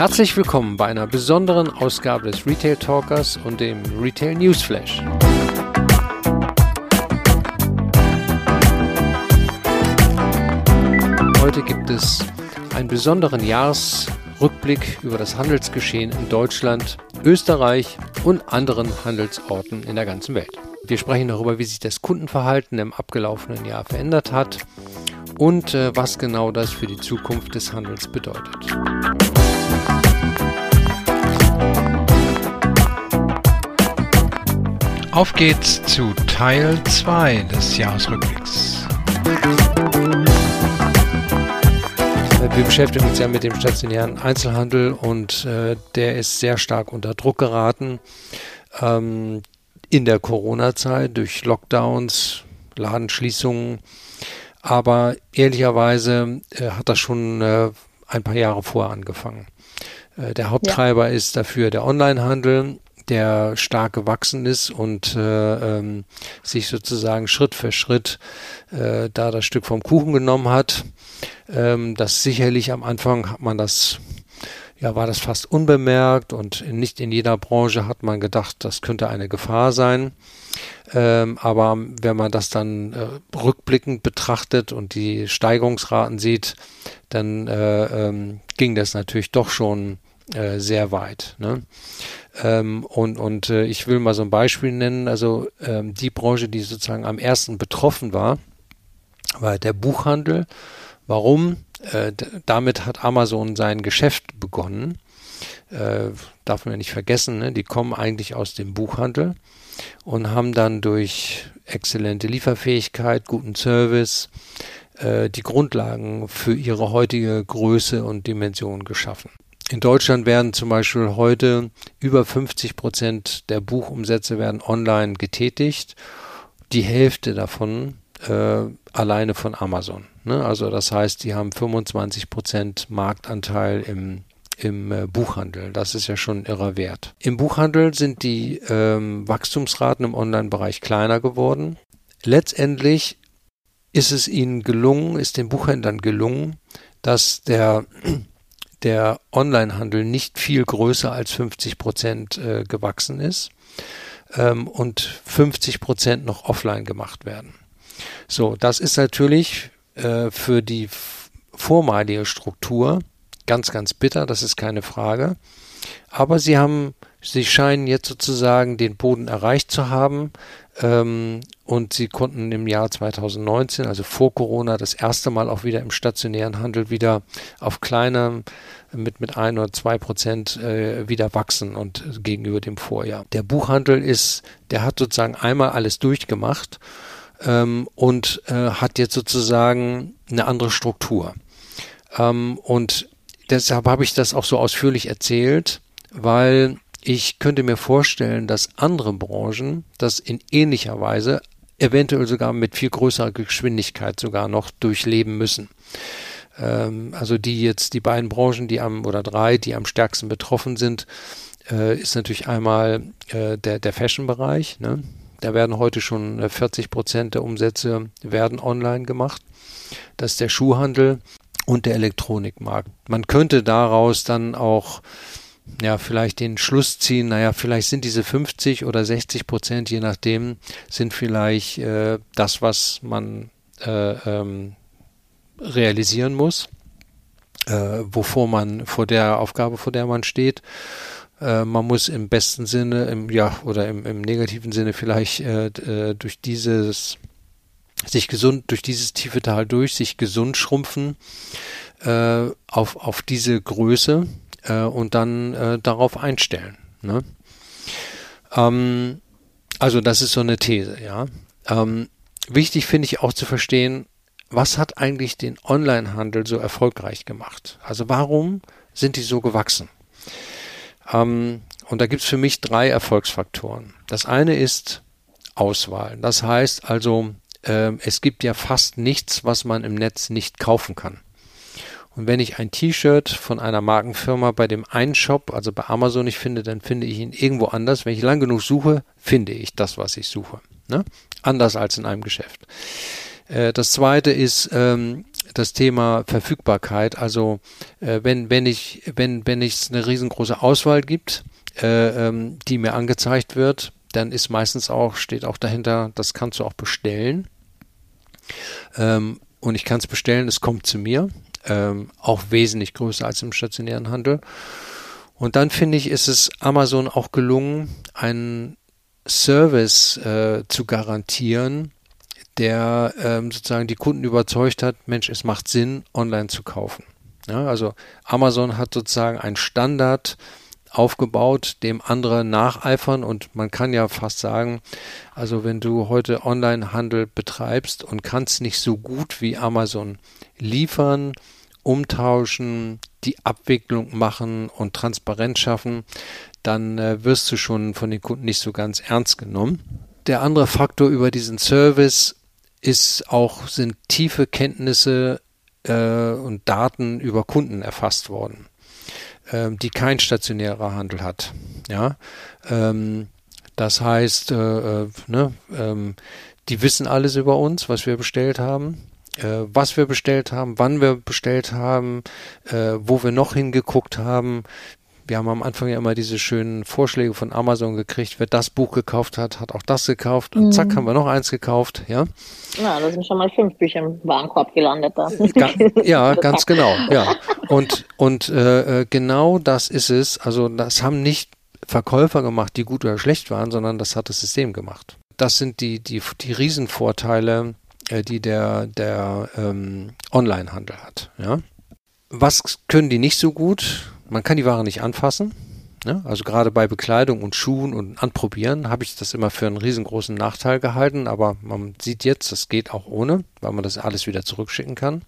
Herzlich willkommen bei einer besonderen Ausgabe des Retail Talkers und dem Retail News Flash. Heute gibt es einen besonderen Jahresrückblick über das Handelsgeschehen in Deutschland, Österreich und anderen Handelsorten in der ganzen Welt. Wir sprechen darüber, wie sich das Kundenverhalten im abgelaufenen Jahr verändert hat und äh, was genau das für die Zukunft des Handels bedeutet. Auf geht's zu Teil 2 des Jahresrückblicks. Wir beschäftigen uns ja mit dem stationären Einzelhandel und äh, der ist sehr stark unter Druck geraten. Ähm, in der Corona-Zeit durch Lockdowns, Ladenschließungen. Aber ehrlicherweise äh, hat das schon äh, ein paar Jahre vorher angefangen. Äh, der Haupttreiber ja. ist dafür der Onlinehandel, der stark gewachsen ist und äh, ähm, sich sozusagen Schritt für Schritt äh, da das Stück vom Kuchen genommen hat. Ähm, das sicherlich am Anfang hat man das ja, war das fast unbemerkt und nicht in jeder Branche hat man gedacht, das könnte eine Gefahr sein. Ähm, aber wenn man das dann äh, rückblickend betrachtet und die Steigerungsraten sieht, dann äh, ähm, ging das natürlich doch schon äh, sehr weit. Ne? Ähm, und und äh, ich will mal so ein Beispiel nennen. Also ähm, die Branche, die sozusagen am ersten betroffen war, war der Buchhandel. Warum? Äh, damit hat Amazon sein Geschäft begonnen. Äh, darf man ja nicht vergessen, ne? die kommen eigentlich aus dem Buchhandel und haben dann durch exzellente Lieferfähigkeit, guten Service äh, die Grundlagen für ihre heutige Größe und Dimension geschaffen. In Deutschland werden zum Beispiel heute über 50 Prozent der Buchumsätze werden online getätigt. Die Hälfte davon äh, alleine von Amazon. Ne? Also das heißt, die haben 25 Prozent Marktanteil im im äh, Buchhandel. Das ist ja schon irrer Wert. Im Buchhandel sind die ähm, Wachstumsraten im Online-Bereich kleiner geworden. Letztendlich ist es ihnen gelungen, ist den Buchhändlern gelungen, dass der der Onlinehandel nicht viel größer als 50 Prozent äh, gewachsen ist ähm, und 50 Prozent noch offline gemacht werden. So, das ist natürlich äh, für die vormalige Struktur ganz, ganz bitter, das ist keine Frage. Aber sie haben, sie scheinen jetzt sozusagen den Boden erreicht zu haben ähm, und sie konnten im Jahr 2019, also vor Corona, das erste Mal auch wieder im stationären Handel wieder auf kleiner mit mit ein oder zwei Prozent äh, wieder wachsen und gegenüber dem Vorjahr. Der Buchhandel ist, der hat sozusagen einmal alles durchgemacht ähm, und äh, hat jetzt sozusagen eine andere Struktur. Ähm, und deshalb habe ich das auch so ausführlich erzählt, weil ich könnte mir vorstellen, dass andere Branchen das in ähnlicher Weise, eventuell sogar mit viel größerer Geschwindigkeit sogar noch durchleben müssen. Ähm, also die jetzt, die beiden Branchen, die am, oder drei, die am stärksten betroffen sind, äh, ist natürlich einmal äh, der, der Fashion-Bereich. Ne? Da werden heute schon 40 äh, Prozent der Umsätze werden online gemacht. Das ist der Schuhhandel und der Elektronikmarkt. Man könnte daraus dann auch ja, vielleicht den Schluss ziehen, naja, vielleicht sind diese 50 oder 60 Prozent, je nachdem, sind vielleicht äh, das, was man äh, ähm, realisieren muss, äh, wovor man, vor der Aufgabe, vor der man steht. Äh, man muss im besten Sinne, im, ja, oder im, im negativen Sinne vielleicht äh, äh, durch dieses sich gesund durch dieses tiefe Tal durch, sich gesund schrumpfen äh, auf, auf diese Größe äh, und dann äh, darauf einstellen. Ne? Ähm, also das ist so eine These, ja. Ähm, wichtig finde ich auch zu verstehen, was hat eigentlich den Onlinehandel so erfolgreich gemacht? Also warum sind die so gewachsen? Ähm, und da gibt es für mich drei Erfolgsfaktoren. Das eine ist Auswahl. Das heißt also, äh, es gibt ja fast nichts, was man im Netz nicht kaufen kann. Und wenn ich ein T-Shirt von einer Markenfirma bei dem einen Shop, also bei Amazon nicht finde, dann finde ich ihn irgendwo anders. Wenn ich lang genug suche, finde ich das, was ich suche. Ne? Anders als in einem Geschäft. Äh, das zweite ist, ähm, das Thema Verfügbarkeit. Also äh, wenn wenn ich wenn wenn es eine riesengroße Auswahl gibt, äh, ähm, die mir angezeigt wird, dann ist meistens auch steht auch dahinter, das kannst du auch bestellen. Ähm, und ich kann es bestellen, es kommt zu mir, ähm, auch wesentlich größer als im stationären Handel. Und dann finde ich, ist es Amazon auch gelungen, einen Service äh, zu garantieren, der ähm, sozusagen die Kunden überzeugt hat, Mensch, es macht Sinn, online zu kaufen. Ja, also Amazon hat sozusagen einen Standard aufgebaut, dem andere nacheifern und man kann ja fast sagen, also wenn du heute Online-Handel betreibst und kannst nicht so gut wie Amazon liefern, umtauschen, die Abwicklung machen und Transparenz schaffen, dann äh, wirst du schon von den Kunden nicht so ganz ernst genommen. Der andere Faktor über diesen Service ist auch, sind tiefe Kenntnisse äh, und Daten über Kunden erfasst worden, äh, die kein stationärer Handel hat. Ja, ähm, das heißt, äh, äh, ne, ähm, die wissen alles über uns, was wir bestellt haben, äh, was wir bestellt haben, wann wir bestellt haben, äh, wo wir noch hingeguckt haben, wir haben am Anfang ja immer diese schönen Vorschläge von Amazon gekriegt. Wer das Buch gekauft hat, hat auch das gekauft. Und mhm. zack, haben wir noch eins gekauft. Ja, ja da sind schon mal fünf Bücher im Warenkorb gelandet. Da. ja, ganz genau. Ja. Und, und äh, äh, genau das ist es. Also das haben nicht Verkäufer gemacht, die gut oder schlecht waren, sondern das hat das System gemacht. Das sind die, die, die Riesenvorteile, äh, die der, der ähm, Online-Handel hat. Ja. Was können die nicht so gut? Man kann die Ware nicht anfassen. Ne? Also gerade bei Bekleidung und Schuhen und Anprobieren habe ich das immer für einen riesengroßen Nachteil gehalten, aber man sieht jetzt, das geht auch ohne, weil man das alles wieder zurückschicken kann.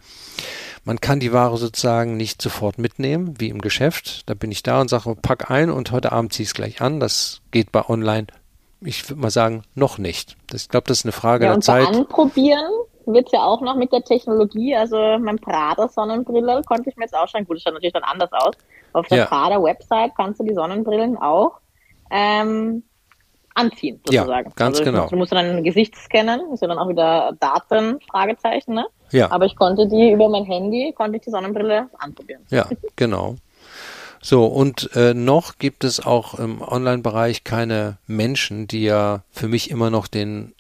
Man kann die Ware sozusagen nicht sofort mitnehmen, wie im Geschäft. Da bin ich da und sage, pack ein und heute Abend zieh es gleich an. Das geht bei online, ich würde mal sagen, noch nicht. Das, ich glaube, das ist eine Frage ja, der Zeit. Anprobieren wird es ja auch noch mit der Technologie. Also mein Prada Sonnenbrille konnte ich mir jetzt auch schon, gut, das schaut natürlich dann anders aus. Auf der ja. Prada-Website kannst du die Sonnenbrillen auch ähm, anziehen, sozusagen. Ja, ganz also, genau. Du musst dann ein Gesicht scannen, ist ja dann auch wieder Daten, Fragezeichen, ne? Ja. Aber ich konnte die über mein Handy, konnte ich die Sonnenbrille anprobieren. Ja, genau. So, und äh, noch gibt es auch im Online-Bereich keine Menschen, die ja für mich immer noch den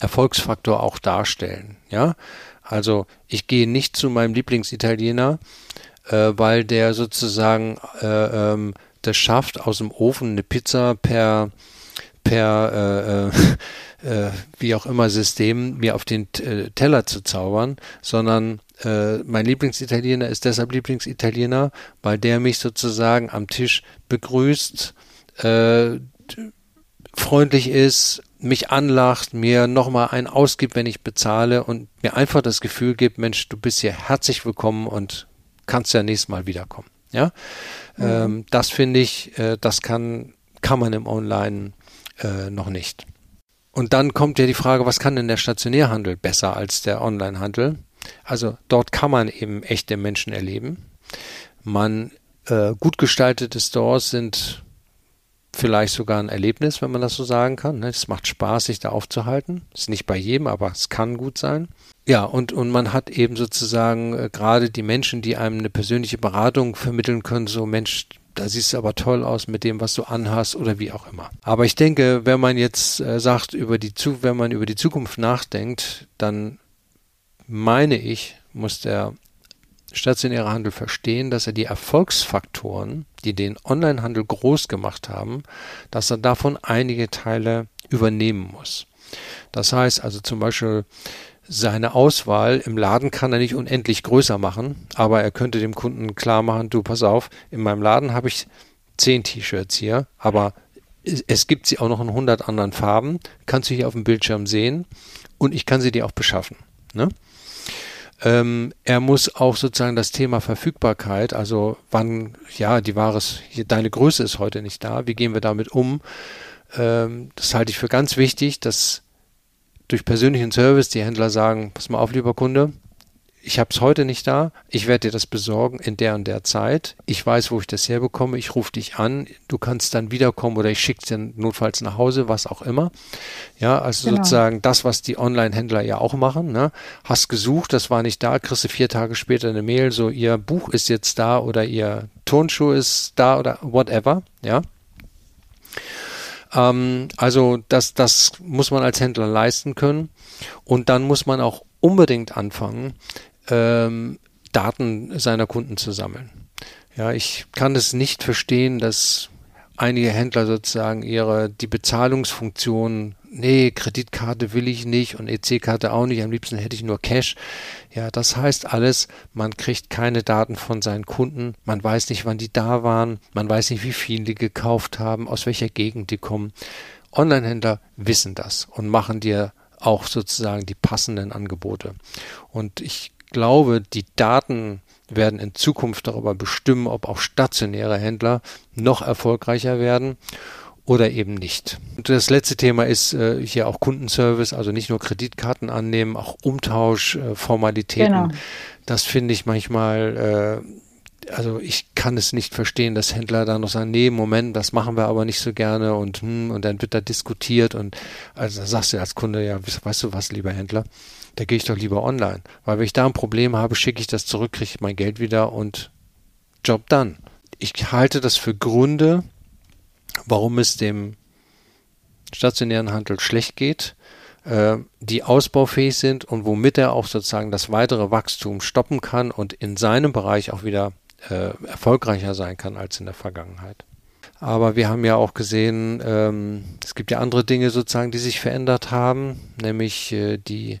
Erfolgsfaktor auch darstellen. Ja, also ich gehe nicht zu meinem Lieblingsitaliener äh, weil der sozusagen äh, ähm, das schafft, aus dem Ofen eine Pizza per per äh, äh, äh, wie auch immer System mir auf den äh, Teller zu zaubern, sondern äh, mein Lieblingsitaliener ist deshalb Lieblingsitaliener, weil der mich sozusagen am Tisch begrüßt, äh, freundlich ist, mich anlacht, mir nochmal einen ausgibt, wenn ich bezahle und mir einfach das Gefühl gibt, Mensch, du bist hier herzlich willkommen und kannst ja nächstes Mal wiederkommen. Ja, mhm. ähm, das finde ich, äh, das kann, kann man im Online äh, noch nicht. Und dann kommt ja die Frage, was kann denn der Stationärhandel besser als der Onlinehandel? Also dort kann man eben echte Menschen erleben. Man äh, gut gestaltete Stores sind vielleicht sogar ein Erlebnis, wenn man das so sagen kann. Ne? Es macht Spaß, sich da aufzuhalten. Ist nicht bei jedem, aber es kann gut sein. Ja, und, und man hat eben sozusagen äh, gerade die Menschen, die einem eine persönliche Beratung vermitteln können, so Mensch, da siehst du aber toll aus mit dem, was du anhast oder wie auch immer. Aber ich denke, wenn man jetzt äh, sagt, über die, wenn man über die Zukunft nachdenkt, dann meine ich, muss der stationäre Handel verstehen, dass er die Erfolgsfaktoren, die den Onlinehandel groß gemacht haben, dass er davon einige Teile übernehmen muss. Das heißt also zum Beispiel, seine Auswahl im Laden kann er nicht unendlich größer machen, aber er könnte dem Kunden klar machen, du pass auf, in meinem Laden habe ich zehn T-Shirts hier, aber es gibt sie auch noch in 100 anderen Farben, kannst du hier auf dem Bildschirm sehen und ich kann sie dir auch beschaffen. Ne? Ähm, er muss auch sozusagen das Thema Verfügbarkeit, also wann, ja, die Ware ist, deine Größe ist heute nicht da, wie gehen wir damit um? Ähm, das halte ich für ganz wichtig, dass durch persönlichen Service die Händler sagen, pass mal auf, lieber Kunde, ich habe es heute nicht da, ich werde dir das besorgen in der und der Zeit. Ich weiß, wo ich das herbekomme, ich rufe dich an, du kannst dann wiederkommen oder ich schicke dir notfalls nach Hause, was auch immer. Ja, also genau. sozusagen das, was die Online-Händler ja auch machen. Ne? Hast gesucht, das war nicht da, kriegst du vier Tage später eine Mail, so ihr Buch ist jetzt da oder ihr Turnschuh ist da oder whatever. Ja. Ähm, also das, das muss man als Händler leisten können. Und dann muss man auch unbedingt anfangen, ähm, Daten seiner Kunden zu sammeln. Ja, ich kann es nicht verstehen, dass einige Händler sozusagen ihre die Bezahlungsfunktion, nee, Kreditkarte will ich nicht und EC-Karte auch nicht, am liebsten hätte ich nur Cash. Ja, das heißt alles, man kriegt keine Daten von seinen Kunden, man weiß nicht, wann die da waren, man weiß nicht, wie viel die gekauft haben, aus welcher Gegend die kommen. Online-Händler wissen das und machen dir auch sozusagen die passenden Angebote. Und ich glaube, die Daten werden in Zukunft darüber bestimmen, ob auch stationäre Händler noch erfolgreicher werden oder eben nicht. Und das letzte Thema ist äh, hier auch Kundenservice, also nicht nur Kreditkarten annehmen, auch Umtausch, äh, Formalitäten. Genau. Das finde ich manchmal, äh, also ich kann es nicht verstehen, dass Händler da noch sagen, nee, Moment, das machen wir aber nicht so gerne und hm, und dann wird da diskutiert und also da sagst du als Kunde, ja, weißt du was, lieber Händler, da gehe ich doch lieber online. Weil wenn ich da ein Problem habe, schicke ich das zurück, kriege ich mein Geld wieder und Job done. Ich halte das für Gründe, warum es dem stationären Handel schlecht geht, äh, die ausbaufähig sind und womit er auch sozusagen das weitere Wachstum stoppen kann und in seinem Bereich auch wieder äh, erfolgreicher sein kann als in der Vergangenheit. Aber wir haben ja auch gesehen, ähm, es gibt ja andere Dinge sozusagen, die sich verändert haben, nämlich äh, die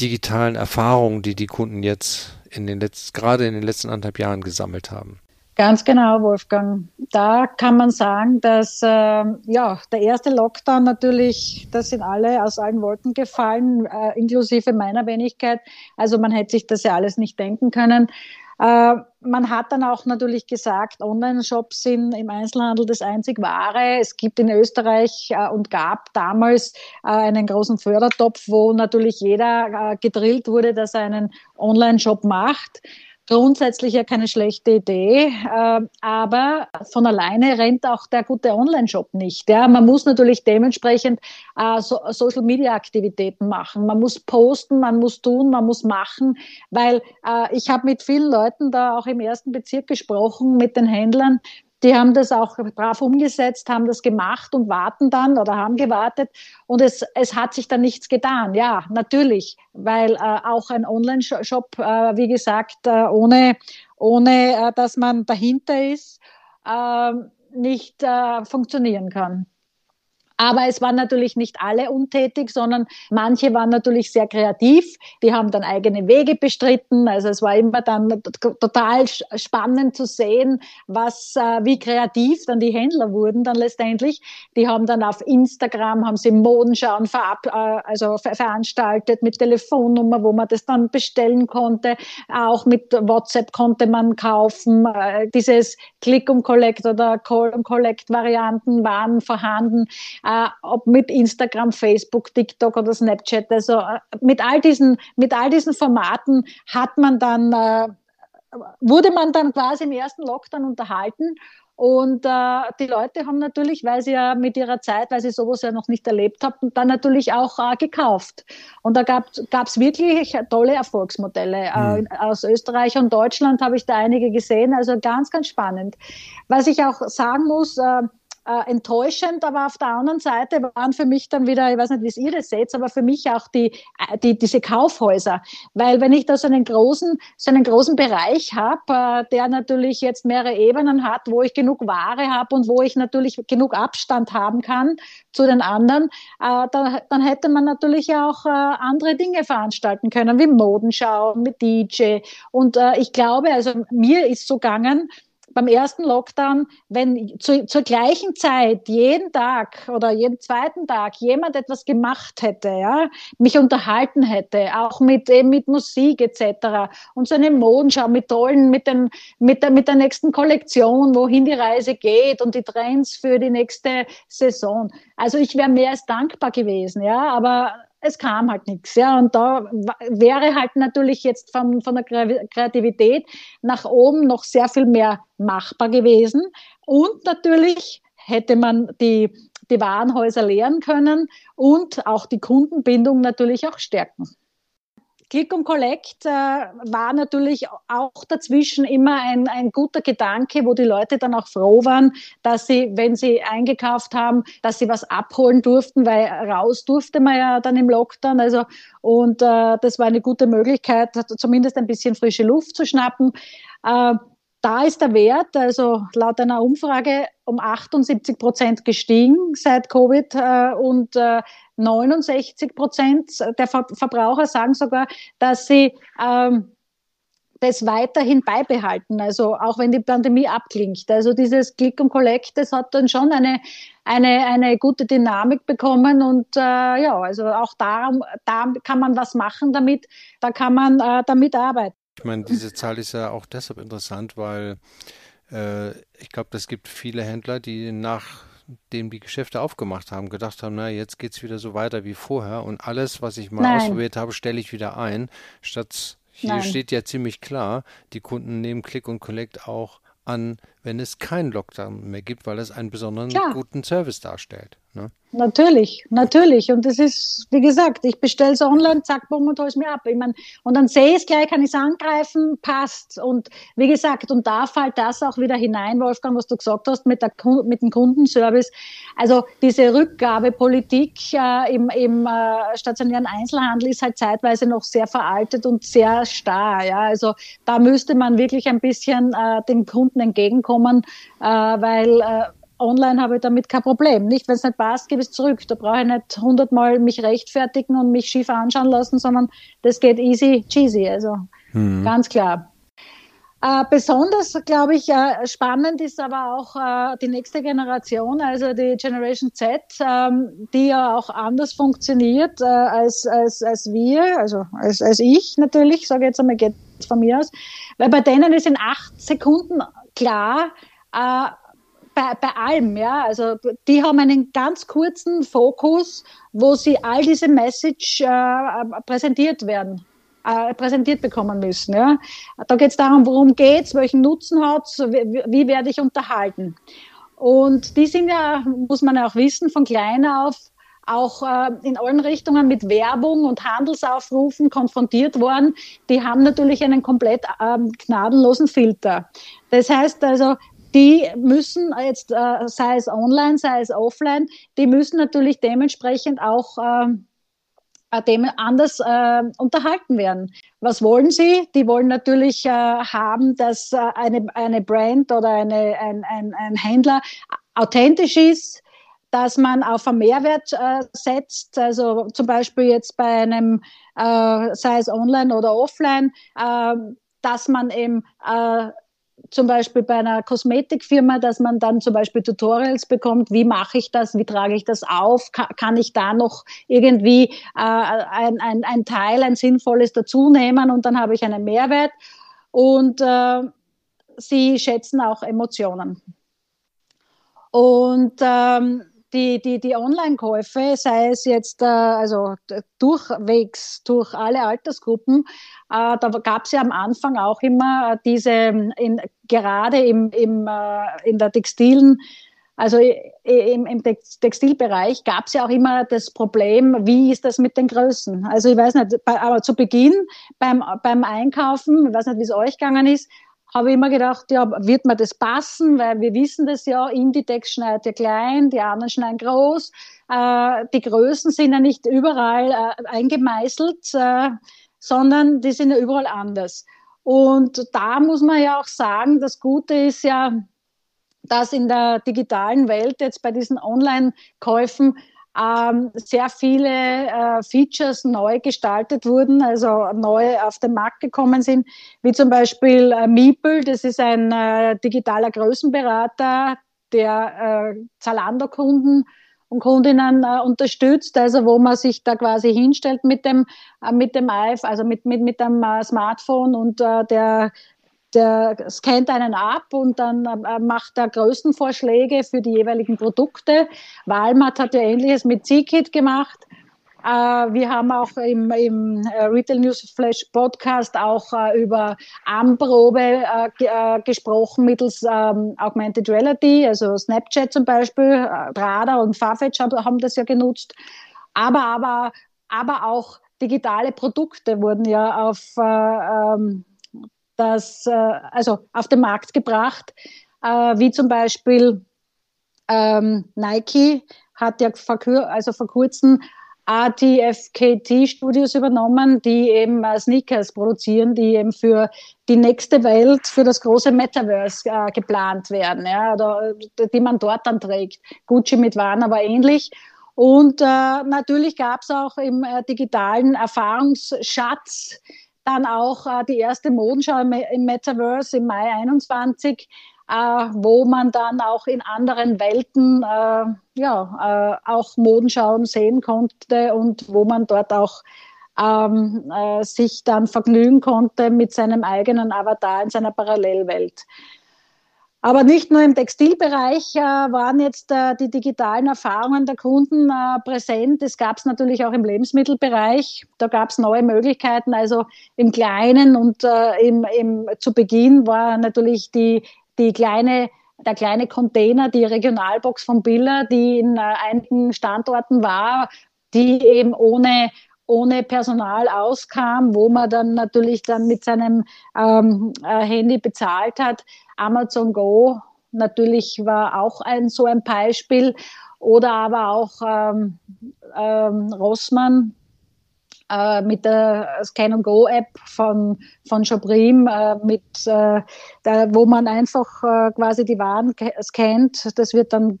digitalen Erfahrungen, die die Kunden jetzt in den letzten, gerade in den letzten anderthalb Jahren gesammelt haben. Ganz genau, Wolfgang. Da kann man sagen, dass äh, ja der erste Lockdown natürlich, das sind alle aus allen Wolken gefallen, äh, inklusive meiner Wenigkeit. Also man hätte sich das ja alles nicht denken können. Äh, man hat dann auch natürlich gesagt, Online-Shops sind im Einzelhandel das einzig wahre. Es gibt in Österreich äh, und gab damals äh, einen großen Fördertopf, wo natürlich jeder gedrillt wurde, dass er einen Online-Shop macht grundsätzlich ja keine schlechte Idee, äh, aber von alleine rennt auch der gute Online-Shop nicht. Ja? Man muss natürlich dementsprechend äh, so, Social-Media-Aktivitäten machen. Man muss posten, man muss tun, man muss machen, weil äh, ich habe mit vielen Leuten da auch im ersten Bezirk gesprochen, mit den Händlern, die haben das auch brav umgesetzt, haben das gemacht und warten dann oder haben gewartet und es, es hat sich dann nichts getan. Ja, natürlich, weil äh, auch ein Online-Shop, äh, wie gesagt, äh, ohne, ohne äh, dass man dahinter ist, äh, nicht äh, funktionieren kann. Aber es waren natürlich nicht alle untätig, sondern manche waren natürlich sehr kreativ. Die haben dann eigene Wege bestritten. Also es war immer dann total spannend zu sehen, was, äh, wie kreativ dann die Händler wurden dann letztendlich. Die haben dann auf Instagram, haben sie Modenschauen verab, äh, also veranstaltet mit Telefonnummer, wo man das dann bestellen konnte. Auch mit WhatsApp konnte man kaufen. Äh, dieses Click und Collect oder Call und Collect Varianten waren vorhanden äh, ob mit Instagram, Facebook, TikTok oder Snapchat. Also äh, mit all diesen, mit all diesen Formaten hat man dann, äh, wurde man dann quasi im ersten Lockdown unterhalten. Und äh, die Leute haben natürlich, weil sie ja mit ihrer Zeit, weil sie sowas ja noch nicht erlebt haben, dann natürlich auch äh, gekauft. Und da gab es wirklich tolle Erfolgsmodelle. Äh, mhm. Äh, aus Österreich und Deutschland habe ich da einige gesehen. Also ganz, ganz spannend. Was ich auch sagen muss, äh, äh, enttäuschend, aber auf der anderen Seite waren für mich dann wieder, ich weiß nicht, wie ihr das seht, aber für mich auch die, äh, die, diese Kaufhäuser. Weil wenn ich da so einen großen, so einen großen Bereich habe, äh, der natürlich jetzt mehrere Ebenen hat, wo ich genug Ware habe und wo ich natürlich genug Abstand haben kann zu den anderen, äh, dann, dann hätte man natürlich auch äh, andere Dinge veranstalten können, wie Modenschau mit DJ. Und äh, ich glaube, also mir ist so gegangen, beim ersten Lockdown, wenn zu, zur gleichen Zeit jeden Tag oder jeden zweiten Tag jemand etwas gemacht hätte, ja, mich unterhalten hätte, auch mit, eben mit Musik etc. und so eine Modenschau mit tollen, mit, den, mit, der, mit der nächsten Kollektion, wohin die Reise geht und die Trends für die nächste Saison. Also ich wäre mehr als dankbar gewesen, ja, aber es kam halt nichts. Ja, und da wäre halt natürlich jetzt von, von der Kreativität nach oben noch sehr viel mehr machbar gewesen. Und natürlich hätte man die, die Warenhäuser leeren können und auch die Kundenbindung natürlich auch stärken. Click und Collect äh, war natürlich auch dazwischen immer ein, ein guter Gedanke, wo die Leute dann auch froh waren, dass sie, wenn sie eingekauft haben, dass sie was abholen durften, weil raus durfte man ja dann im Lockdown. Also und äh, das war eine gute Möglichkeit, zumindest ein bisschen frische Luft zu schnappen. Äh, da ist der Wert, also laut einer Umfrage, um 78 Prozent gestiegen seit Covid äh, und äh, 69 Prozent der Ver Verbraucher sagen sogar, dass sie ähm, das weiterhin beibehalten, also auch wenn die Pandemie abklingt. Also dieses Click und Collect, das hat dann schon eine, eine, eine gute Dynamik bekommen und äh, ja, also auch da, da kann man was machen damit, da kann man äh, damit arbeiten. Ich meine, diese Zahl ist ja auch deshalb interessant, weil äh, ich glaube, es gibt viele Händler, die nachdem die Geschäfte aufgemacht haben, gedacht haben, na, jetzt geht es wieder so weiter wie vorher und alles, was ich mal Nein. ausprobiert habe, stelle ich wieder ein. Statt hier Nein. steht ja ziemlich klar, die Kunden nehmen Click und Collect auch an, wenn es keinen Lockdown mehr gibt, weil es einen besonderen Klar. guten Service darstellt. Ne? Natürlich, natürlich. Und das ist, wie gesagt, ich bestelle es online, zack, bumm und hole es mir ab. Ich mein, und dann sehe ich es gleich, kann ich es angreifen, passt. Und wie gesagt, und da fällt das auch wieder hinein, Wolfgang, was du gesagt hast, mit, der, mit dem Kundenservice. Also diese Rückgabepolitik äh, im, im äh, stationären Einzelhandel ist halt zeitweise noch sehr veraltet und sehr starr. Ja? Also da müsste man wirklich ein bisschen äh, dem Kunden entgegenkommen, äh, weil äh, online habe ich damit kein Problem. Nicht, wenn es nicht passt, gebe ich es zurück. Da brauche ich nicht hundertmal mich rechtfertigen und mich schief anschauen lassen, sondern das geht easy cheesy. Also mhm. ganz klar. Äh, besonders, glaube ich, äh, spannend ist aber auch äh, die nächste Generation, also die Generation Z, ähm, die ja auch anders funktioniert äh, als, als, als wir, also als, als ich natürlich, sage jetzt einmal, geht von mir aus, weil bei denen ist in acht Sekunden klar, äh, bei, bei allem, ja. Also die haben einen ganz kurzen Fokus, wo sie all diese Message äh, präsentiert werden, äh, präsentiert bekommen müssen. Ja. Da geht es darum, worum geht's, welchen Nutzen hat's, wie, wie werde ich unterhalten. Und die sind ja, muss man ja auch wissen, von klein auf auch äh, in allen Richtungen mit Werbung und Handelsaufrufen konfrontiert worden. Die haben natürlich einen komplett ähm, gnadenlosen Filter. Das heißt also, die müssen jetzt, äh, sei es online, sei es offline, die müssen natürlich dementsprechend auch ähm, äh, dem anders äh, unterhalten werden. Was wollen sie? Die wollen natürlich äh, haben, dass äh, eine, eine Brand oder eine, ein, ein, ein Händler authentisch ist, dass man auf einen Mehrwert äh, setzt, also zum Beispiel jetzt bei einem, äh, sei es online oder offline, äh, dass man eben äh, zum Beispiel bei einer Kosmetikfirma, dass man dann zum Beispiel Tutorials bekommt, wie mache ich das, wie trage ich das auf, kann, ich da noch irgendwie äh, ein, ein, ein Teil, ein sinnvolles dazu nehmen und dann habe ich einen Mehrwert. Und äh, sie schätzen auch Emotionen. Und ähm, die, die, die Online-Käufe, sei es jetzt äh, also durchwegs durch alle Altersgruppen, äh, da gab es ja am Anfang auch immer diese, in, gerade im, im, äh, in der textilen also im, im Textilbereich gab es ja auch immer das Problem, wie ist das mit den Größen? Also ich weiß nicht, aber zu Beginn beim, beim Einkaufen, ich weiß nicht, wie es euch gegangen ist, habe ich immer gedacht, ja, wird mir das passen? Weil wir wissen das ja, Inditex schneidet ja klein, die anderen schneiden groß. Äh, die Größen sind ja nicht überall äh, eingemeißelt, äh, sondern die sind ja überall anders. Und da muss man ja auch sagen, das Gute ist ja, dass in der digitalen Welt jetzt bei diesen Online-Käufen ähm, sehr viele äh, Features neu gestaltet wurden, also neu auf den Markt gekommen sind, wie zum Beispiel äh, Meeple, das ist ein äh, digitaler Größenberater, der äh, Zalando-Kunden und Kundinnen äh, unterstützt, also wo man sich da quasi hinstellt mit dem äh, mit dem iPhone, also mit mit mit dem äh, Smartphone und äh, der der scannt einen ab und dann äh, macht er Größenvorschläge für die jeweiligen Produkte. Walmart hat ja ähnliches mit Zikit gemacht. Äh, wir haben auch im, im äh, Retail News Flash Podcast auch über Armprobe gesprochen mittels ähm, Augmented Reality, also Snapchat zum Beispiel, Radar und Farfetch haben das ja genutzt. Aber, aber, aber auch digitale Produkte wurden ja auf, ähm, das, also auf den Markt gebracht, wie zum Beispiel ähm, Nike hat ja vor, also vor kurzem RTFKT-Studios übernommen, die eben äh, Sneakers produzieren, die eben für die nächste Welt, für das große Metaverse äh, geplant werden, ja, oder die man dort dann trägt. Gucci mit Waren aber ähnlich. Und äh, natürlich gab es auch im äh, digitalen Erfahrungsschatz dann auch äh, die erste Modenschau im, im Metaverse im Mai 21 äh, wo man dann auch in anderen Welten äh, ja, äh, auch Modenschauen sehen konnte und wo man dort auch ähm, äh, sich dann vergnügen konnte mit seinem eigenen Avatar in seiner Parallelwelt. Aber nicht nur im Textilbereich äh, waren jetzt äh, die digitalen Erfahrungen der Kunden äh, präsent. Es gab es natürlich auch im Lebensmittelbereich. Da gab es neue Möglichkeiten. Also im Kleinen und äh, im, im, zu Beginn war natürlich die die kleine, der kleine Container, die Regionalbox von Biller, die in äh, einigen Standorten war, die eben ohne ohne Personal auskam, wo man dann natürlich dann mit seinem ähm, äh, Handy bezahlt hat. Amazon Go natürlich war auch ein so ein Beispiel oder aber auch ähm, ähm, Rossmann äh, mit der Scan Go App von, von Shoprim, äh, mit, äh, da, wo man einfach äh, quasi die Waren scannt. Das wird dann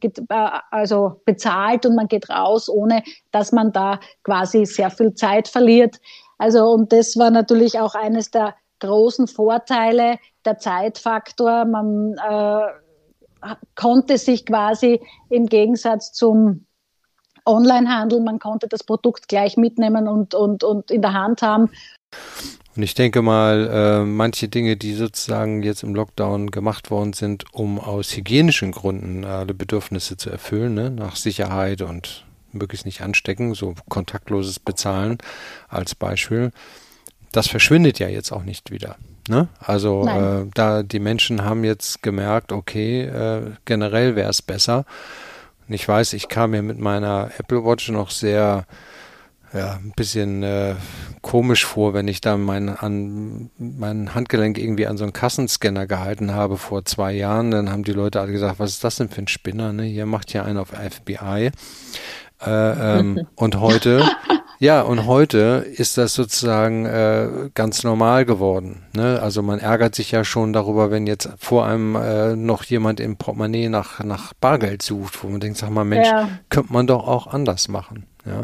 also bezahlt und man geht raus, ohne dass man da quasi sehr viel Zeit verliert. Also, und das war natürlich auch eines der großen Vorteile, der Zeitfaktor. Man äh, konnte sich quasi im Gegensatz zum Onlinehandel, man konnte das Produkt gleich mitnehmen und, und, und in der Hand haben. Und ich denke mal, äh, manche Dinge, die sozusagen jetzt im Lockdown gemacht worden sind, um aus hygienischen Gründen alle Bedürfnisse zu erfüllen, ne? nach Sicherheit und möglichst nicht anstecken, so kontaktloses Bezahlen als Beispiel, das verschwindet ja jetzt auch nicht wieder. Ne? Also äh, da die Menschen haben jetzt gemerkt, okay, äh, generell wäre es besser, und ich weiß, ich kam mir mit meiner Apple Watch noch sehr ja, ein bisschen äh, komisch vor, wenn ich da mein, an, mein Handgelenk irgendwie an so einen Kassenscanner gehalten habe vor zwei Jahren. Dann haben die Leute alle gesagt, was ist das denn für ein Spinner? Ne? Hier macht ja einen auf FBI. Äh, ähm, und heute ja, und heute ist das sozusagen äh, ganz normal geworden. Ne? Also man ärgert sich ja schon darüber, wenn jetzt vor einem äh, noch jemand im Portemonnaie nach, nach Bargeld sucht, wo man denkt, sag mal, Mensch, ja. könnte man doch auch anders machen. Ja.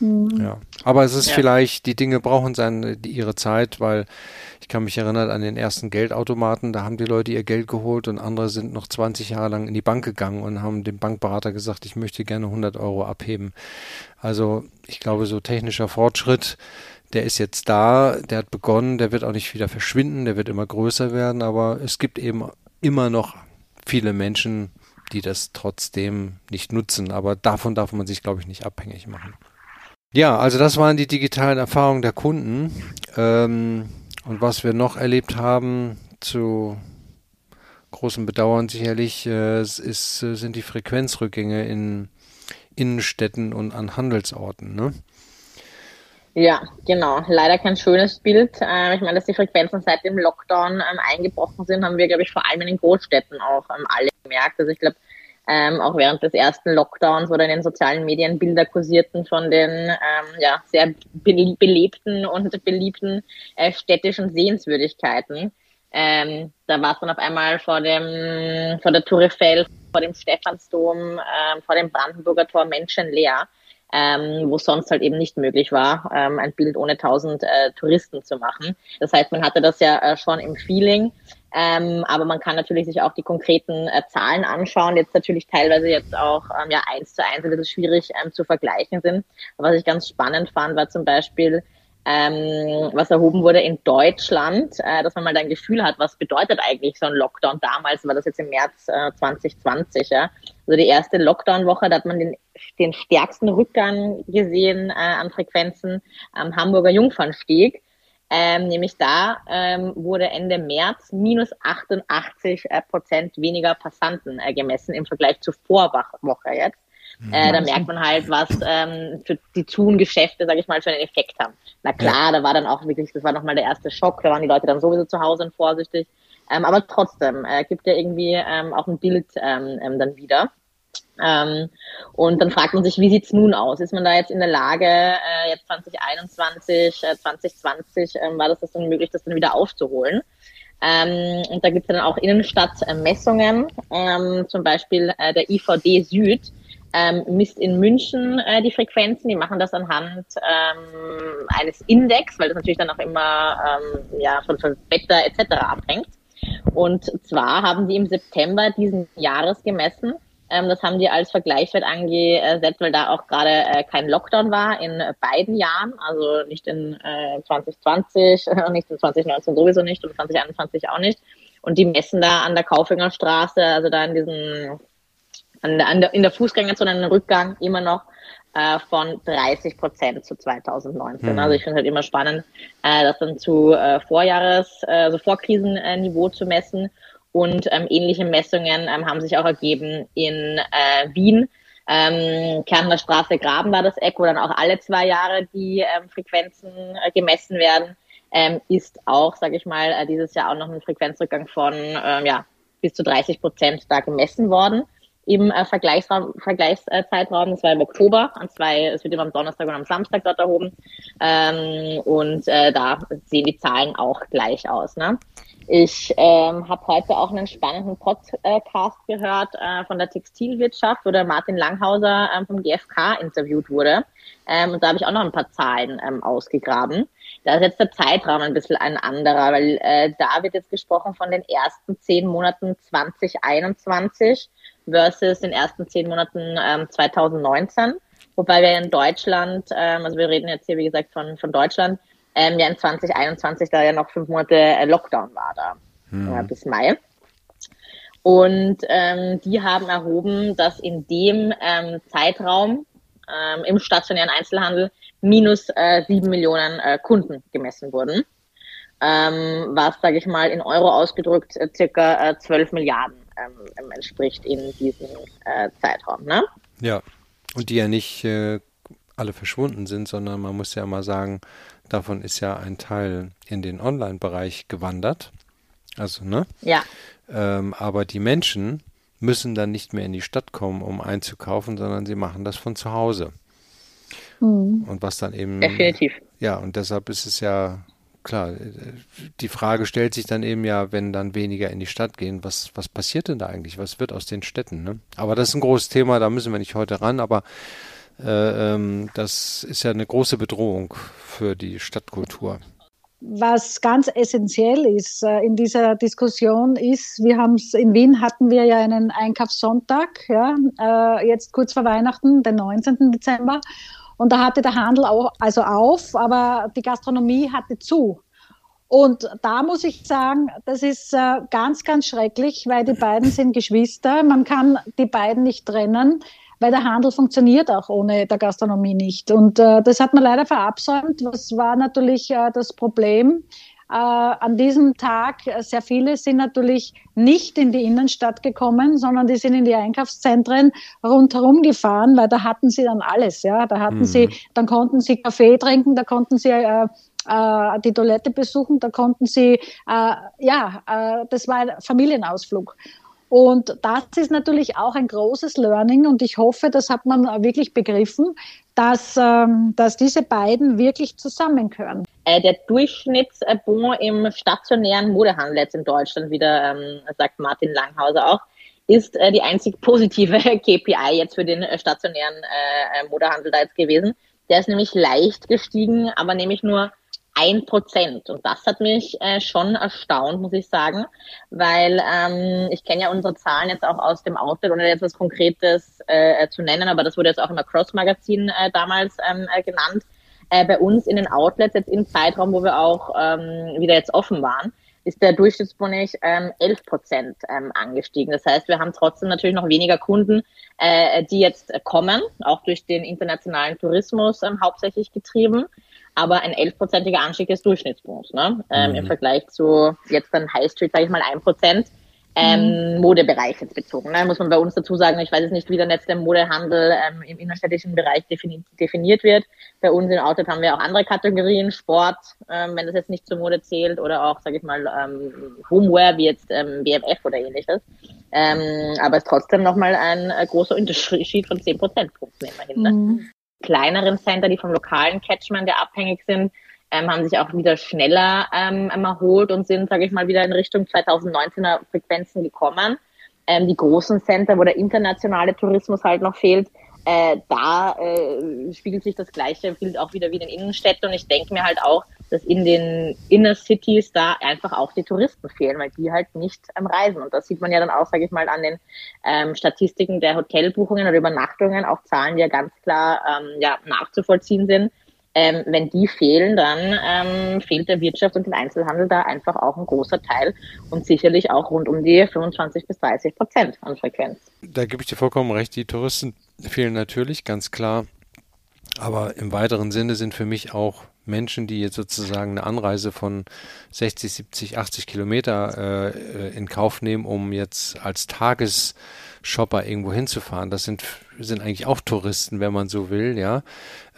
Mhm. Ja. Aber es ist ja. vielleicht, die Dinge brauchen seine, ihre Zeit, weil ich kann mich erinnern an den ersten Geldautomaten, da haben die Leute ihr Geld geholt und andere sind noch 20 Jahre lang in die Bank gegangen und haben dem Bankberater gesagt, ich möchte gerne 100 Euro abheben. Also ich glaube, so technischer Fortschritt, der ist jetzt da, der hat begonnen, der wird auch nicht wieder verschwinden, der wird immer größer werden, aber es gibt eben immer noch viele Menschen, die das trotzdem nicht nutzen. Aber davon darf man sich, glaube ich, nicht abhängig machen. Ja, also das waren die digitalen Erfahrungen der Kunden. Ähm, und was wir noch erlebt haben, zu großem Bedauern sicherlich, äh, ist, äh, sind die Frequenzrückgänge in Innenstädten und an Handelsorten. Ne? Ja, genau. Leider kein schönes Bild. Äh, ich meine, dass die Frequenzen seit dem Lockdown ähm, eingebrochen sind, haben wir, glaube ich, vor allem in den Großstädten auch ähm, alle gemerkt. Also ich glaube, ähm, auch während des ersten Lockdowns oder in den sozialen Medien Bilder kursierten von den ähm, ja, sehr be belebten und beliebten äh, städtischen Sehenswürdigkeiten. Ähm, da war es dann auf einmal vor dem vor der Tour Eiffel, vor dem Stephansdom, ähm, vor dem Brandenburger Tor menschenleer, ähm, wo sonst halt eben nicht möglich war, ähm, ein Bild ohne tausend äh, Touristen zu machen. Das heißt, man hatte das ja äh, schon im Feeling. Ähm, aber man kann natürlich sich auch die konkreten äh, Zahlen anschauen, jetzt natürlich teilweise jetzt auch ähm, ja eins zu eins ein bisschen schwierig ähm, zu vergleichen sind. Aber was ich ganz spannend fand, war zum Beispiel ähm, was erhoben wurde in Deutschland, äh, dass man mal ein Gefühl hat, was bedeutet eigentlich so ein Lockdown. Damals war das jetzt im März äh, 2020, ja. Also die erste Lockdown-Woche, da hat man den, den stärksten Rückgang gesehen äh, an Frequenzen am Hamburger Jungfernstieg. Ähm, nämlich da ähm, wurde Ende März minus 88 äh, Prozent weniger Passanten äh, gemessen im Vergleich zur Vorwoche jetzt. Äh, da merkt man halt, was ähm, für die Thun-Geschäfte, sage ich mal, für einen Effekt haben. Na klar, ja. da war dann auch wirklich, das war nochmal der erste Schock, da waren die Leute dann sowieso zu Hause und vorsichtig. Ähm, aber trotzdem, äh, gibt ja irgendwie ähm, auch ein Bild ähm, ähm, dann wieder. Ähm, und dann fragt man sich, wie sieht's nun aus? Ist man da jetzt in der Lage, äh, jetzt 2021, äh, 2020, äh, war das, das dann möglich, das dann wieder aufzuholen? Ähm, und da gibt's dann auch Innenstadtmessungen, ähm, zum Beispiel äh, der IVD Süd, ähm, misst in München äh, die Frequenzen. Die machen das anhand ähm, eines Index, weil das natürlich dann auch immer ähm, ja, von, von Wetter etc. abhängt. Und zwar haben die im September diesen Jahres gemessen. Ähm, das haben die als Vergleichswert angesetzt, weil da auch gerade äh, kein Lockdown war in beiden Jahren, also nicht in äh, 2020, äh, nicht in 2019 sowieso nicht und 2021 auch nicht. Und die messen da an der Kaufingerstraße, also da in diesen an der, an der, in der Fußgängerzone einen Rückgang immer noch äh, von 30 Prozent zu 2019. Mhm. Also ich finde halt immer spannend, äh, das dann zu äh, Vorjahres, äh, also Vorkrisenniveau zu messen. Und ähm, ähnliche Messungen ähm, haben sich auch ergeben in äh, Wien. Ähm, Kärntner Straße Graben war das Eck, wo dann auch alle zwei Jahre die ähm, Frequenzen äh, gemessen werden. Ähm, ist auch, sage ich mal, äh, dieses Jahr auch noch ein Frequenzrückgang von ähm, ja, bis zu 30 Prozent da gemessen worden im äh, Vergleichsraum, Vergleichszeitraum. Das war im Oktober an zwei, es wird immer am Donnerstag und am Samstag dort erhoben. Ähm, und äh, da sehen die Zahlen auch gleich aus. Ne? Ich ähm, habe heute auch einen spannenden Podcast gehört äh, von der Textilwirtschaft, wo der Martin Langhauser ähm, vom GfK interviewt wurde. Ähm, und da habe ich auch noch ein paar Zahlen ähm, ausgegraben. Da ist jetzt der Zeitraum ein bisschen ein anderer, weil äh, da wird jetzt gesprochen von den ersten zehn Monaten 2021 versus den ersten zehn Monaten ähm, 2019. Wobei wir in Deutschland, ähm, also wir reden jetzt hier wie gesagt von, von Deutschland, ähm, ja in 2021 da ja noch fünf Monate äh, Lockdown war da hm. äh, bis Mai. Und ähm, die haben erhoben, dass in dem ähm, Zeitraum ähm, im stationären Einzelhandel minus äh, sieben Millionen äh, Kunden gemessen wurden. Ähm, was, sage ich mal, in Euro ausgedrückt äh, circa äh, 12 Milliarden ähm, entspricht in diesem äh, Zeitraum. Ne? Ja, und die ja nicht äh, alle verschwunden sind, sondern man muss ja mal sagen, davon ist ja ein Teil in den Online-Bereich gewandert. Also, ne? Ja. Ähm, aber die Menschen müssen dann nicht mehr in die Stadt kommen, um einzukaufen, sondern sie machen das von zu Hause. Mhm. Und was dann eben. Definitiv. Ja, und deshalb ist es ja klar, äh, die Frage stellt sich dann eben ja, wenn dann weniger in die Stadt gehen, was, was passiert denn da eigentlich? Was wird aus den Städten? Ne? Aber das ist ein großes Thema, da müssen wir nicht heute ran, aber äh, ähm, das ist ja eine große Bedrohung für die Stadtkultur. Was ganz essentiell ist äh, in dieser Diskussion ist, wir haben es in Wien hatten wir ja einen Einkaufssonntag, ja, äh, jetzt kurz vor Weihnachten, den 19. Dezember. Und da hatte der Handel auch, also auf, aber die Gastronomie hatte zu. Und da muss ich sagen, das ist äh, ganz, ganz schrecklich, weil die beiden sind Geschwister. Man kann die beiden nicht trennen, weil der Handel funktioniert auch ohne der Gastronomie nicht. Und äh, das hat man leider verabsäumt. Was war natürlich äh, das Problem? Äh, an diesem Tag, äh, sehr viele sind natürlich nicht in die Innenstadt gekommen, sondern die sind in die Einkaufszentren rundherum gefahren, weil da hatten sie dann alles. Ja, da hatten mhm. sie, dann konnten sie Kaffee trinken, da konnten sie äh, äh, die Toilette besuchen, da konnten sie, äh, ja, äh, das war ein Familienausflug. Und das ist natürlich auch ein großes Learning und ich hoffe, das hat man wirklich begriffen, dass, ähm, dass diese beiden wirklich zusammengehören. Äh, der Durchschnittsbon im stationären Modehandel jetzt in Deutschland, wieder ähm, sagt Martin Langhauser auch, ist äh, die einzig positive KPI jetzt für den äh, stationären äh, Modehandel da jetzt gewesen. Der ist nämlich leicht gestiegen, aber nämlich nur ein Prozent. Und das hat mich äh, schon erstaunt, muss ich sagen, weil ähm, ich kenne ja unsere Zahlen jetzt auch aus dem Outlet, ohne jetzt was Konkretes äh, zu nennen, aber das wurde jetzt auch im Cross-Magazin äh, damals ähm, äh, genannt. Äh, bei uns in den Outlets jetzt im Zeitraum, wo wir auch ähm, wieder jetzt offen waren, ist der Durchschnittsbonus ähm, 11 Prozent ähm, angestiegen. Das heißt, wir haben trotzdem natürlich noch weniger Kunden, äh, die jetzt kommen, auch durch den internationalen Tourismus ähm, hauptsächlich getrieben. Aber ein 11-prozentiger Anstieg des Durchschnittsbonus ne? ähm, mhm. im Vergleich zu jetzt dann High Street, sage ich mal, 1 Prozent ähm, mhm. Modebereich jetzt bezogen. Ne? Muss man bei uns dazu sagen, ich weiß jetzt nicht, wie der jetzt der Modehandel ähm, im innerstädtischen Bereich defini definiert wird. Bei uns in Outlet haben wir auch andere Kategorien, Sport, ähm, wenn das jetzt nicht zur Mode zählt, oder auch, sage ich mal, ähm, Homeware wie jetzt ähm, BMF oder ähnliches. Ähm, aber es ist trotzdem nochmal ein äh, großer Unterschied von 10 Prozentpunkten immerhin. Ne? Mhm. Kleineren Center, die vom lokalen Catchment der abhängig sind, ähm, haben sich auch wieder schneller ähm, erholt und sind, sage ich mal, wieder in Richtung 2019er Frequenzen gekommen. Ähm, die großen Center, wo der internationale Tourismus halt noch fehlt, äh, da äh, spiegelt sich das gleiche Bild auch wieder wie in den Innenstädten. Und ich denke mir halt auch, dass in den Inner Cities da einfach auch die Touristen fehlen, weil die halt nicht ähm, reisen. Und das sieht man ja dann auch, sage ich mal, an den ähm, Statistiken der Hotelbuchungen oder Übernachtungen, auch Zahlen, die ja ganz klar ähm, ja, nachzuvollziehen sind ähm, wenn die fehlen, dann ähm, fehlt der Wirtschaft und dem Einzelhandel da einfach auch ein großer Teil und sicherlich auch rund um die 25 bis 30 Prozent an Frequenz. Da gebe ich dir vollkommen recht. Die Touristen fehlen natürlich, ganz klar. Aber im weiteren Sinne sind für mich auch Menschen, die jetzt sozusagen eine Anreise von 60, 70, 80 Kilometer äh, in Kauf nehmen, um jetzt als Tagesshopper irgendwo hinzufahren. Das sind, sind eigentlich auch Touristen, wenn man so will, ja.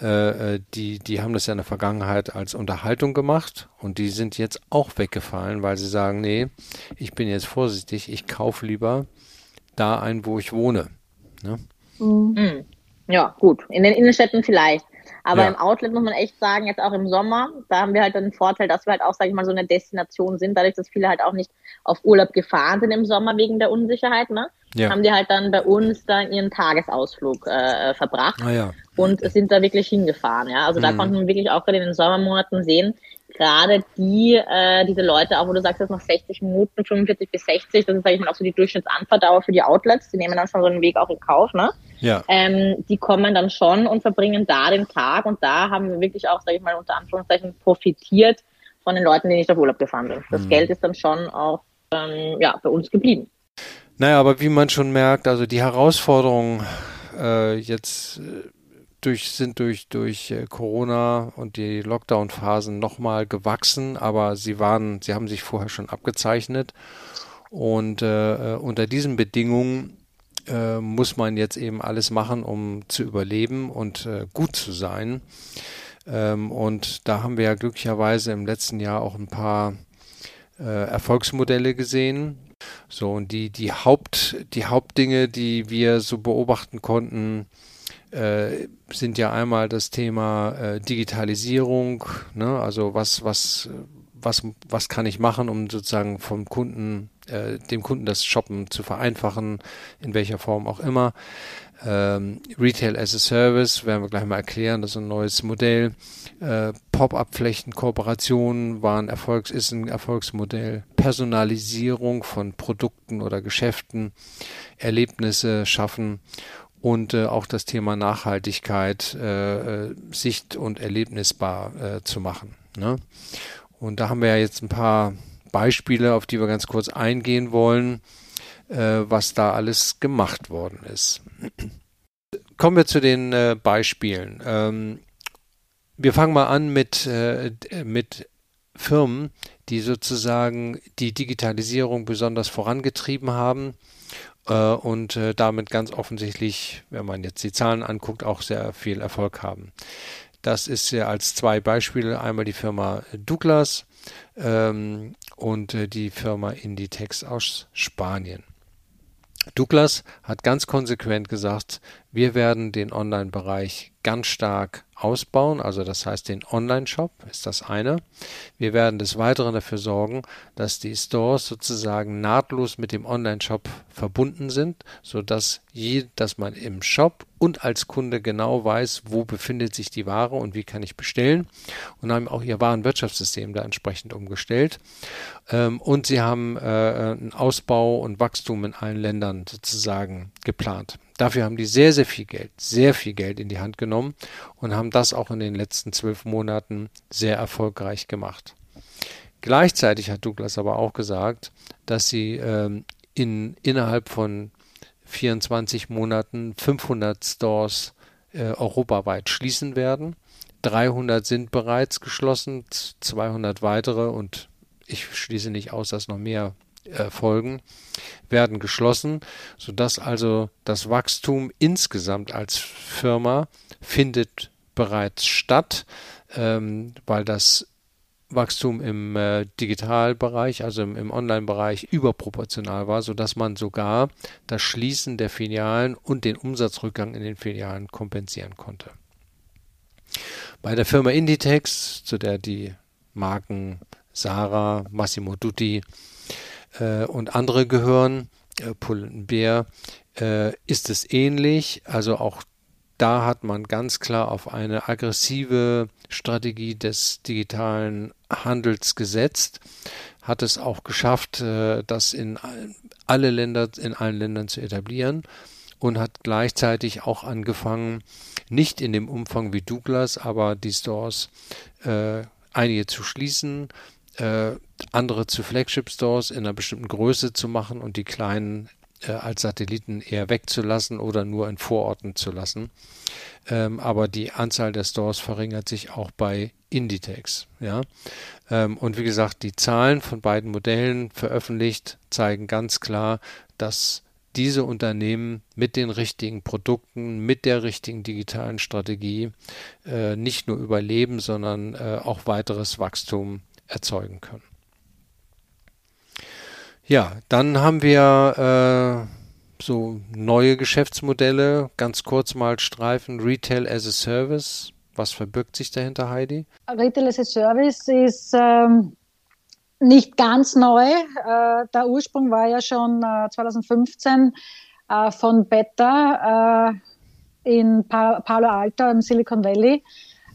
Äh, äh, die, die haben das ja in der Vergangenheit als Unterhaltung gemacht und die sind jetzt auch weggefallen, weil sie sagen, nee, ich bin jetzt vorsichtig, ich kaufe lieber da ein, wo ich wohne. Ne? Mhm. Ja, gut. In den Innenstädten vielleicht. Aber ja. im Outlet muss man echt sagen, jetzt auch im Sommer, da haben wir halt den Vorteil, dass wir halt auch, sage ich mal, so eine Destination sind, dadurch, dass viele halt auch nicht auf Urlaub gefahren sind im Sommer wegen der Unsicherheit, ne? Ja. Haben die halt dann bei uns dann ihren Tagesausflug äh, verbracht ah, ja. und sind da wirklich hingefahren, ja. Also da mhm. konnten wir wirklich auch gerade in den Sommermonaten sehen, gerade die, äh, diese Leute, auch wo du sagst, jetzt noch 60 Minuten, 45 bis 60, das ist, sag ich mal, auch so die Durchschnittsanfahrdauer für die Outlets, die nehmen dann schon so einen Weg auch in Kauf, ne? Ja. Ähm, die kommen dann schon und verbringen da den Tag und da haben wir wirklich auch, sage ich mal, unter Anführungszeichen profitiert von den Leuten, die nicht auf Urlaub gefahren sind. Das mhm. Geld ist dann schon auch ähm, ja, bei uns geblieben. Naja, aber wie man schon merkt, also die Herausforderungen äh, jetzt äh, durch, sind durch, durch äh, Corona und die Lockdown-Phasen nochmal gewachsen, aber sie waren, sie haben sich vorher schon abgezeichnet. Und äh, äh, unter diesen Bedingungen äh, muss man jetzt eben alles machen, um zu überleben und äh, gut zu sein. Ähm, und da haben wir ja glücklicherweise im letzten Jahr auch ein paar äh, Erfolgsmodelle gesehen. So, und die, die Haupt, die Hauptdinge, die wir so beobachten konnten, äh, sind ja einmal das Thema äh, Digitalisierung, ne? also was, was, was, was kann ich machen, um sozusagen vom Kunden, äh, dem Kunden das Shoppen zu vereinfachen, in welcher Form auch immer. Ähm, Retail as a Service werden wir gleich mal erklären, das ist ein neues Modell. Äh, Pop-up-Flächen, Kooperationen waren Erfolgs, ist ein Erfolgsmodell. Personalisierung von Produkten oder Geschäften, Erlebnisse schaffen und äh, auch das Thema Nachhaltigkeit äh, äh, sicht- und erlebnisbar äh, zu machen. Ne? Und da haben wir ja jetzt ein paar Beispiele, auf die wir ganz kurz eingehen wollen, was da alles gemacht worden ist. Kommen wir zu den äh, Beispielen. Ähm, wir fangen mal an mit, mit Firmen, die sozusagen die Digitalisierung besonders vorangetrieben haben äh, und äh, damit ganz offensichtlich, wenn man jetzt die Zahlen anguckt, auch sehr viel Erfolg haben. Das ist ja als zwei Beispiele einmal die Firma Douglas ähm, und äh, die Firma Inditex aus Spanien. Douglas hat ganz konsequent gesagt, wir werden den Online-Bereich ganz stark ausbauen, also das heißt den Online-Shop ist das eine. Wir werden des Weiteren dafür sorgen, dass die Stores sozusagen nahtlos mit dem Online-Shop verbunden sind, sodass je, dass man im Shop und als Kunde genau weiß, wo befindet sich die Ware und wie kann ich bestellen und haben auch ihr Warenwirtschaftssystem da entsprechend umgestellt. Ähm, und sie haben äh, einen Ausbau und Wachstum in allen Ländern sozusagen geplant. Dafür haben die sehr, sehr viel Geld, sehr viel Geld in die Hand genommen und haben das auch in den letzten zwölf Monaten sehr erfolgreich gemacht. Gleichzeitig hat Douglas aber auch gesagt, dass sie ähm, in, innerhalb von 24 Monaten 500 Stores äh, europaweit schließen werden. 300 sind bereits geschlossen, 200 weitere und ich schließe nicht aus, dass noch mehr äh, folgen, werden geschlossen, sodass also das Wachstum insgesamt als Firma findet bereits statt, ähm, weil das Wachstum im äh, Digitalbereich, also im, im Online-Bereich, überproportional war, sodass man sogar das Schließen der Filialen und den Umsatzrückgang in den Filialen kompensieren konnte. Bei der Firma Inditex, zu der die Marken Sarah, Massimo Dutti und andere gehören, äh, Pull&Bear, äh, ist es ähnlich. Also auch da hat man ganz klar auf eine aggressive Strategie des digitalen Handels gesetzt, hat es auch geschafft, äh, das in alle Länder, in allen Ländern zu etablieren und hat gleichzeitig auch angefangen, nicht in dem Umfang wie Douglas, aber die Stores äh, einige zu schließen, äh, andere zu Flagship Stores in einer bestimmten Größe zu machen und die kleinen äh, als Satelliten eher wegzulassen oder nur in Vororten zu lassen. Ähm, aber die Anzahl der Stores verringert sich auch bei Inditex. Ja? Ähm, und wie gesagt, die Zahlen von beiden Modellen veröffentlicht zeigen ganz klar, dass diese Unternehmen mit den richtigen Produkten, mit der richtigen digitalen Strategie äh, nicht nur überleben, sondern äh, auch weiteres Wachstum erzeugen können. Ja, dann haben wir äh, so neue Geschäftsmodelle, ganz kurz mal streifen, Retail as a Service. Was verbirgt sich dahinter, Heidi? Retail as a Service ist ähm, nicht ganz neu. Äh, der Ursprung war ja schon äh, 2015 äh, von Beta äh, in pa Palo Alto im Silicon Valley.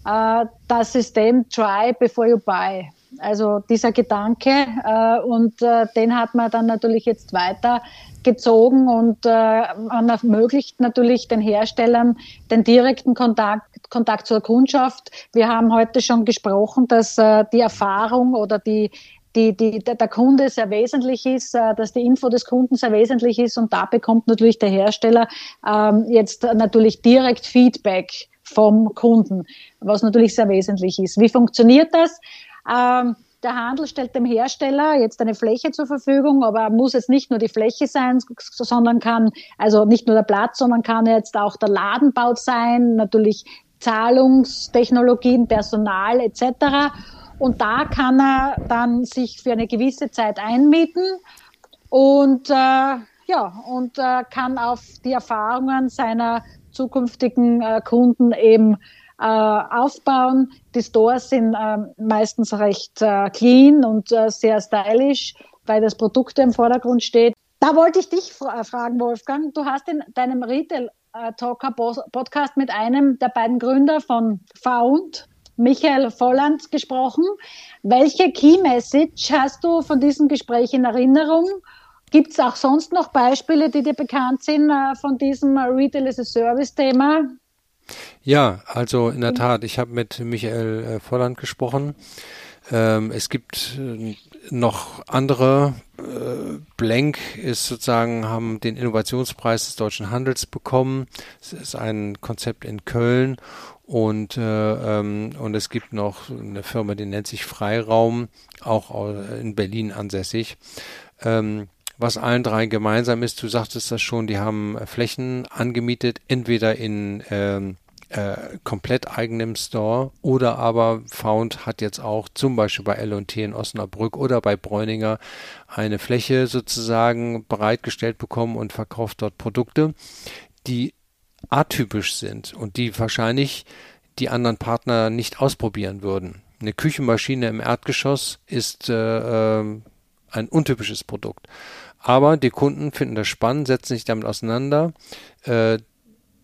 Äh, das System Try Before You Buy. Also dieser Gedanke äh, und äh, den hat man dann natürlich jetzt weiter gezogen und äh, man ermöglicht natürlich den Herstellern den direkten Kontakt, Kontakt zur Kundschaft. Wir haben heute schon gesprochen, dass äh, die Erfahrung oder die die, die, der Kunde sehr wesentlich ist, äh, dass die Info des Kunden sehr wesentlich ist und da bekommt natürlich der Hersteller ähm, jetzt natürlich direkt Feedback vom Kunden, was natürlich sehr wesentlich ist. Wie funktioniert das? Ähm, der Handel stellt dem Hersteller jetzt eine Fläche zur Verfügung, aber muss jetzt nicht nur die Fläche sein, sondern kann, also nicht nur der Platz, sondern kann jetzt auch der Ladenbau sein, natürlich Zahlungstechnologien, Personal etc. Und da kann er dann sich für eine gewisse Zeit einmieten und äh, ja und äh, kann auf die Erfahrungen seiner zukünftigen äh, Kunden eben äh, aufbauen. Die Stores sind äh, meistens recht äh, clean und äh, sehr stylisch, weil das Produkt im Vordergrund steht. Da wollte ich dich fra fragen, Wolfgang. Du hast in deinem Retail äh, Talker Podcast mit einem der beiden Gründer von Found, Michael Volland, gesprochen. Welche Key Message hast du von diesem Gespräch in Erinnerung? Gibt es auch sonst noch Beispiele, die dir bekannt sind äh, von diesem Retail as a Service Thema? Ja, also in der Tat, ich habe mit Michael äh, Volland gesprochen. Ähm, es gibt äh, noch andere. Äh, Blank ist sozusagen, haben den Innovationspreis des deutschen Handels bekommen. Es ist ein Konzept in Köln und, äh, ähm, und es gibt noch eine Firma, die nennt sich Freiraum, auch in Berlin ansässig. Ähm, was allen drei gemeinsam ist, du sagtest das schon, die haben Flächen angemietet, entweder in ähm, äh, komplett eigenem Store oder aber Found hat jetzt auch zum Beispiel bei L&T in Osnabrück oder bei Bräuninger eine Fläche sozusagen bereitgestellt bekommen und verkauft dort Produkte, die atypisch sind und die wahrscheinlich die anderen Partner nicht ausprobieren würden. Eine Küchenmaschine im Erdgeschoss ist äh, äh, ein untypisches Produkt. Aber die Kunden finden das spannend, setzen sich damit auseinander. Äh,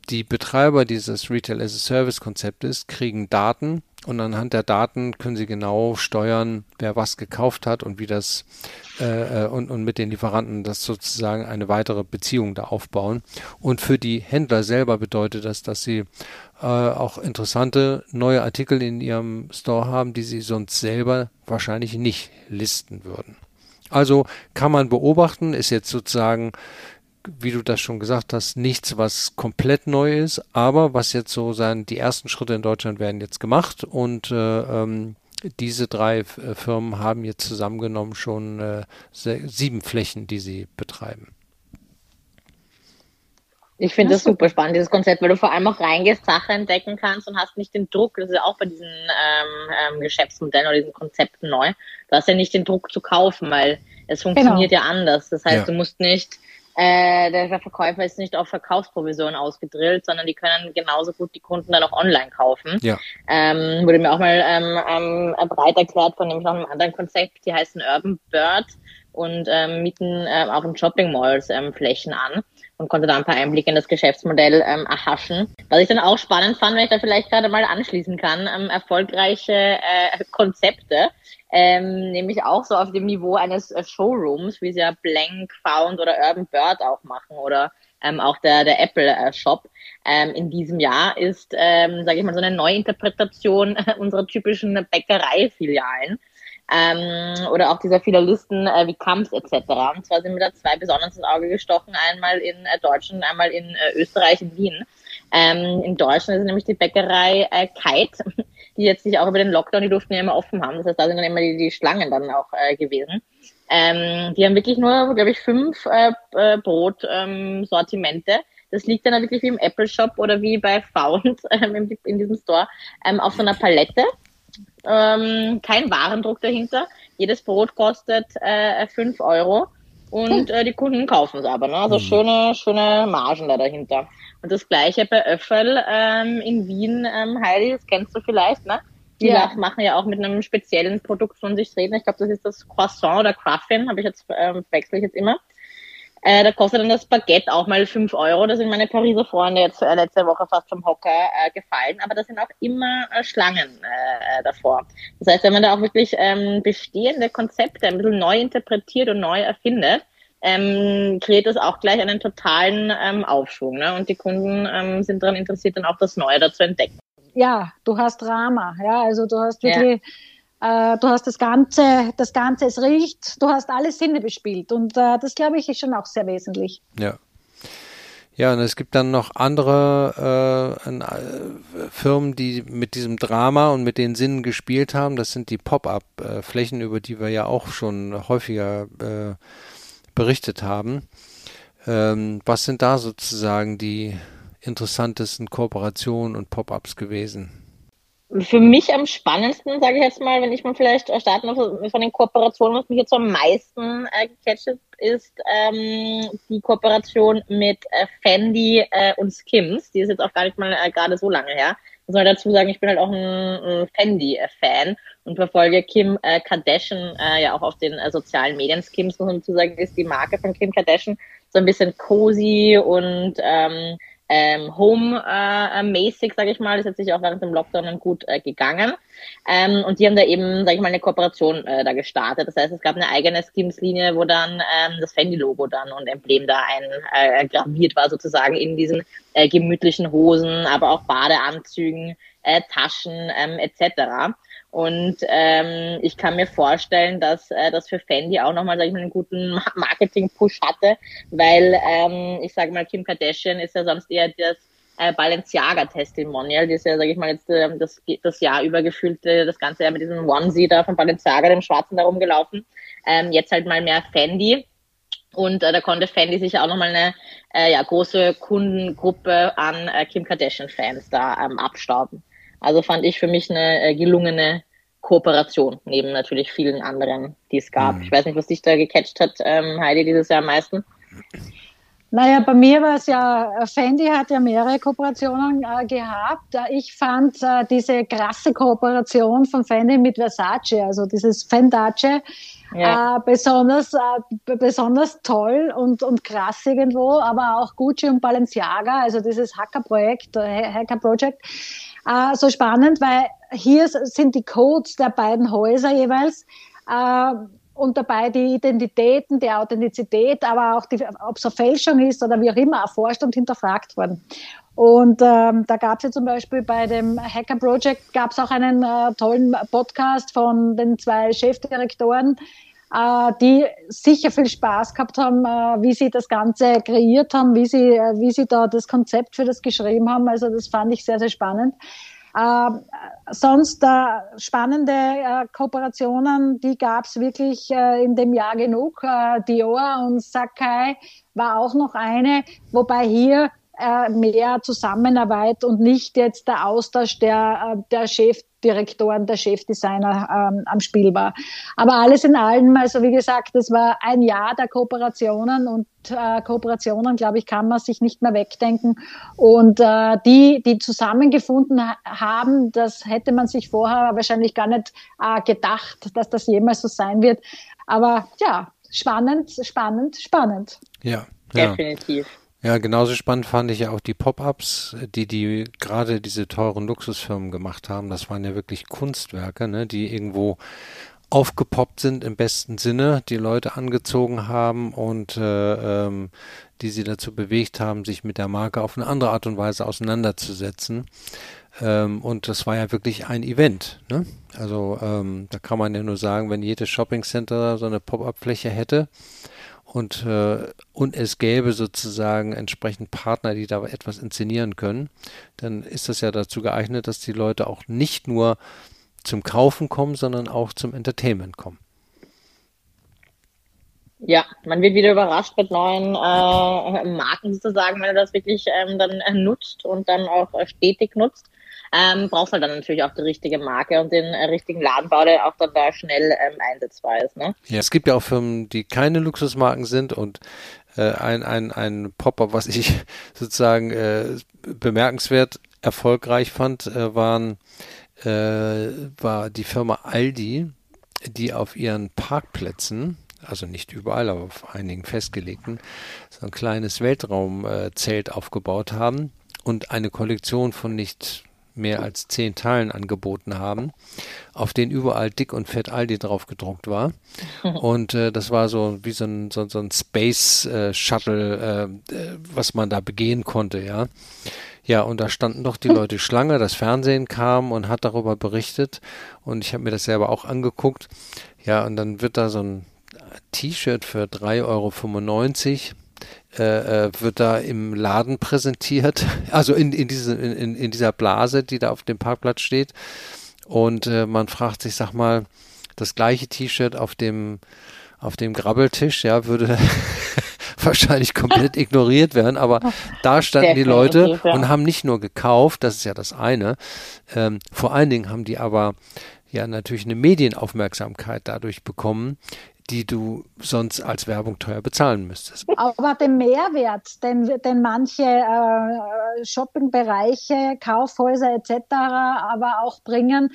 die Betreiber dieses Retail as a Service Konzeptes kriegen Daten und anhand der Daten können sie genau steuern, wer was gekauft hat und wie das äh, äh, und, und mit den Lieferanten das sozusagen eine weitere Beziehung da aufbauen. Und für die Händler selber bedeutet das, dass sie äh, auch interessante neue Artikel in ihrem Store haben, die sie sonst selber wahrscheinlich nicht listen würden. Also kann man beobachten, ist jetzt sozusagen wie du das schon gesagt hast, nichts, was komplett neu ist, aber was jetzt so sein, die ersten Schritte in Deutschland werden jetzt gemacht und äh, ähm, diese drei äh, Firmen haben jetzt zusammengenommen schon äh, sieben Flächen, die sie betreiben. Ich finde das super spannend, dieses Konzept, weil du vor allem auch reingehst, Sachen entdecken kannst und hast nicht den Druck, das ist ja auch bei diesen ähm, ähm, Geschäftsmodellen oder diesen Konzepten neu, du hast ja nicht den Druck zu kaufen, weil es funktioniert genau. ja anders. Das heißt, ja. du musst nicht äh, der Verkäufer ist nicht auf Verkaufsprovision ausgedrillt, sondern die können genauso gut die Kunden dann auch online kaufen. Ja. Ähm, wurde mir auch mal ähm, ähm, breit erklärt von nämlich noch einem anderen Konzept, die heißen Urban Bird und ähm, mieten ähm, auch in Shopping Malls ähm, Flächen an und konnte da ein paar Einblicke in das Geschäftsmodell ähm, erhaschen. Was ich dann auch spannend fand, wenn ich da vielleicht gerade mal anschließen kann, ähm, erfolgreiche äh, Konzepte, ähm, nämlich auch so auf dem Niveau eines äh, Showrooms, wie sie ja Blank, Found oder Urban Bird auch machen oder ähm, auch der, der Apple äh, Shop ähm, in diesem Jahr ist, ähm, sage ich mal, so eine Neuinterpretation unserer typischen Bäckerei-Filialen ähm, oder auch dieser Filialisten äh, wie Kamps etc. Und zwar sind mir da zwei besonders ins Auge gestochen, einmal in äh, Deutschland, einmal in äh, Österreich, in Wien. Ähm, in Deutschland ist nämlich die Bäckerei äh, Kite, die jetzt sich auch über den Lockdown, die durften ja immer offen haben. Das heißt, da sind dann immer die, die Schlangen dann auch äh, gewesen. Ähm, die haben wirklich nur, glaube ich, fünf äh, äh, Brotsortimente. Ähm, das liegt dann wirklich wie im Apple Shop oder wie bei Found ähm, in, in diesem Store ähm, auf so einer Palette ähm, kein Warendruck dahinter. Jedes Brot kostet äh, 5 Euro und äh, die Kunden kaufen es aber. Ne? Also mhm. schöne, schöne Margen da dahinter. Und das gleiche bei Öffel ähm, in Wien, ähm, Heidi, das kennst du vielleicht, ne? Die ja. machen ja auch mit einem speziellen Produkt von sich reden. Ich glaube, das ist das Croissant oder Cruffin, habe ich jetzt, ähm, wechsle ich jetzt immer. Äh, da kostet dann das Baguette auch mal 5 Euro. Da sind meine Pariser Freunde jetzt äh, letzte Woche fast vom Hocker äh, gefallen. Aber da sind auch immer äh, Schlangen äh, davor. Das heißt, wenn man da auch wirklich ähm, bestehende Konzepte ein bisschen neu interpretiert und neu erfindet, ähm, kreiert das auch gleich einen totalen ähm, Aufschwung. Ne? Und die Kunden ähm, sind daran interessiert, dann auch das Neue dazu entdecken. Ja, du hast Drama. Ja, also du hast wirklich... Ja äh, du hast das Ganze, das Ganze, es riecht, du hast alle Sinne bespielt und äh, das glaube ich ist schon auch sehr wesentlich. Ja. Ja, und es gibt dann noch andere äh, äh, Firmen, die mit diesem Drama und mit den Sinnen gespielt haben. Das sind die Pop-up-Flächen, über die wir ja auch schon häufiger berichtet haben. Ähm, was sind da sozusagen die interessantesten Kooperationen und Pop-ups gewesen? Für mich am spannendsten, sage ich jetzt mal, wenn ich mal vielleicht starten muss, von den Kooperationen, was mich jetzt am meisten äh, gecatcht ist ähm, die Kooperation mit äh, Fendi äh, und Skims. Die ist jetzt auch gar nicht mal äh, gerade so lange her. Muss man dazu sagen, ich bin halt auch ein, ein Fendi-Fan und verfolge Kim äh, Kardashian äh, ja auch auf den äh, sozialen Medien. Skims, muss man dazu sagen, ist die Marke von Kim Kardashian. So ein bisschen cozy und ähm, ähm, Home-mäßig, äh, sage ich mal, ist jetzt sich auch während dem Lockdown gut äh, gegangen. Ähm, und die haben da eben, sage ich mal, eine Kooperation äh, da gestartet. Das heißt, es gab eine eigene Skims-Linie, wo dann ähm, das Fendi-Logo dann und Emblem da ein äh, graviert war sozusagen in diesen äh, gemütlichen Hosen, aber auch Badeanzügen, äh, Taschen ähm, etc. Und ähm, ich kann mir vorstellen, dass äh, das für Fendi auch nochmal, sag ich mal, einen guten Marketing-Push hatte, weil ähm, ich sage mal, Kim Kardashian ist ja sonst eher das äh, Balenciaga-Testimonial, die ist ja, sage ich mal, jetzt äh, das, das Jahr über gefühlt äh, das ganze Jahr mit diesem Onesie da von Balenciaga, dem Schwarzen, da rumgelaufen. Ähm, jetzt halt mal mehr Fendi. Und äh, da konnte Fendi sich auch nochmal eine äh, ja, große Kundengruppe an äh, Kim Kardashian-Fans da ähm, abstauben. Also fand ich für mich eine äh, gelungene Kooperation, neben natürlich vielen anderen, die es gab. Mhm. Ich weiß nicht, was dich da gecatcht hat, ähm, Heidi, dieses Jahr am meisten. Naja, bei mir war es ja, Fendi hat ja mehrere Kooperationen äh, gehabt. Ich fand äh, diese krasse Kooperation von Fendi mit Versace, also dieses Fendace, ja. äh, besonders, äh, besonders toll und, und krass irgendwo, aber auch Gucci und Balenciaga, also dieses Hacker-Projekt, äh, Hacker-Project, äh, so spannend, weil hier sind die Codes der beiden Häuser jeweils. Äh, und dabei die Identitäten, die Authentizität, aber auch ob es eine Fälschung ist oder wie auch immer, erforscht und hinterfragt worden. Und ähm, da gab es ja zum Beispiel bei dem Hacker Project gab es auch einen äh, tollen Podcast von den zwei Chefdirektoren, äh, die sicher viel Spaß gehabt haben, äh, wie sie das Ganze kreiert haben, wie sie, äh, wie sie da das Konzept für das geschrieben haben. Also das fand ich sehr, sehr spannend. Äh, sonst äh, spannende äh, Kooperationen, die gab es wirklich äh, in dem Jahr genug. Dior und Sakai war auch noch eine, wobei hier äh, mehr Zusammenarbeit und nicht jetzt der Austausch der, der Chefdirektoren, der Chefdesigner ähm, am Spiel war. Aber alles in allem, also wie gesagt, das war ein Jahr der Kooperationen und äh, Kooperationen, glaube ich, kann man sich nicht mehr wegdenken. Und äh, die, die zusammengefunden haben, das hätte man sich vorher wahrscheinlich gar nicht äh, gedacht, dass das jemals so sein wird. Aber ja, spannend, spannend, spannend. Ja, ja. definitiv. Ja, genauso spannend fand ich ja auch die Pop-ups, die die gerade diese teuren Luxusfirmen gemacht haben. Das waren ja wirklich Kunstwerke, ne, die irgendwo aufgepoppt sind im besten Sinne, die Leute angezogen haben und äh, ähm, die sie dazu bewegt haben, sich mit der Marke auf eine andere Art und Weise auseinanderzusetzen. Ähm, und das war ja wirklich ein Event. Ne? Also ähm, da kann man ja nur sagen, wenn jedes Shoppingcenter so eine Pop-up-Fläche hätte und, äh, und es gäbe sozusagen entsprechend Partner, die da etwas inszenieren können, dann ist das ja dazu geeignet, dass die Leute auch nicht nur zum Kaufen kommen, sondern auch zum Entertainment kommen. Ja, man wird wieder überrascht mit neuen äh, Marken sozusagen, wenn er das wirklich ähm, dann äh, nutzt und dann auch äh, stetig nutzt. Ähm, brauchst halt dann natürlich auch die richtige Marke und den äh, richtigen Ladenbau, der auch dann da schnell ähm, einsetzbar ist. Ne? Ja, es gibt ja auch Firmen, die keine Luxusmarken sind und äh, ein, ein, ein Pop-up, was ich sozusagen äh, bemerkenswert erfolgreich fand, äh, waren äh, war die Firma Aldi, die auf ihren Parkplätzen, also nicht überall, aber auf einigen festgelegten, so ein kleines Weltraumzelt aufgebaut haben und eine Kollektion von nicht mehr als zehn Teilen angeboten haben, auf denen überall dick und fett Aldi drauf gedruckt war. Und äh, das war so wie so ein, so, so ein Space äh, Shuttle, äh, äh was man da begehen konnte, ja. Ja, und da standen doch die Leute Schlange, das Fernsehen kam und hat darüber berichtet und ich habe mir das selber auch angeguckt. Ja, und dann wird da so ein T-Shirt für 3,95 Euro äh, äh, wird da im Laden präsentiert, also in, in, diese, in, in dieser Blase, die da auf dem Parkplatz steht. Und äh, man fragt sich, sag mal, das gleiche T-Shirt auf dem auf dem Grabbeltisch, ja, würde wahrscheinlich komplett ignoriert werden, aber da standen die Leute und haben nicht nur gekauft, das ist ja das eine, ähm, vor allen Dingen haben die aber ja natürlich eine Medienaufmerksamkeit dadurch bekommen, die du sonst als Werbung teuer bezahlen müsstest. Aber den Mehrwert, den, den manche äh, Shoppingbereiche, Kaufhäuser etc. aber auch bringen,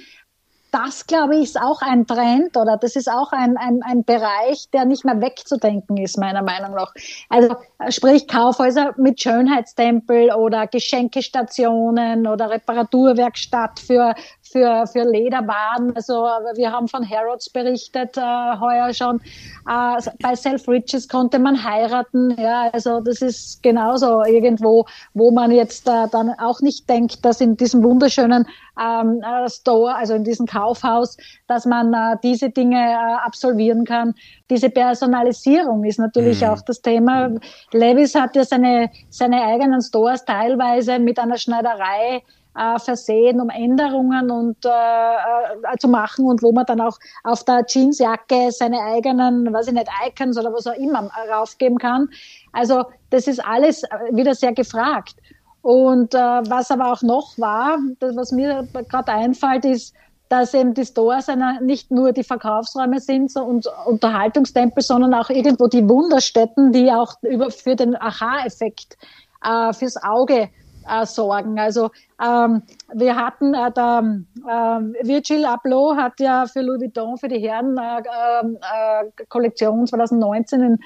das, glaube ich, ist auch ein Trend oder das ist auch ein, ein, ein Bereich, der nicht mehr wegzudenken ist, meiner Meinung nach. Also sprich Kaufhäuser mit Schönheitstempel oder Geschenkestationen oder Reparaturwerkstatt für, für, für Lederwaren. Also wir haben von Harrods berichtet äh, heuer schon. Äh, bei Self Riches konnte man heiraten. Ja, also das ist genauso irgendwo, wo man jetzt äh, dann auch nicht denkt, dass in diesem wunderschönen ähm, äh, Store, also in diesem Kaufhaus, dass man äh, diese Dinge äh, absolvieren kann. Diese Personalisierung ist natürlich mhm. auch das Thema. Levis hat ja seine, seine eigenen Stores teilweise mit einer Schneiderei äh, versehen, um Änderungen und äh, äh, zu machen und wo man dann auch auf der Jeansjacke seine eigenen, weiß ich nicht, Icons oder was auch immer raufgeben kann. Also das ist alles wieder sehr gefragt. Und äh, was aber auch noch war, das, was mir gerade einfällt, ist, dass eben die Stores nicht nur die Verkaufsräume sind so, und Unterhaltungstempel, sondern auch irgendwo die Wunderstätten, die auch über, für den Aha-Effekt äh, fürs Auge äh, sorgen. Also ähm, wir hatten, äh, der äh, Virgil Abloh hat ja für Louis Vuitton für die Herren äh, äh, Kollektion 2019 in,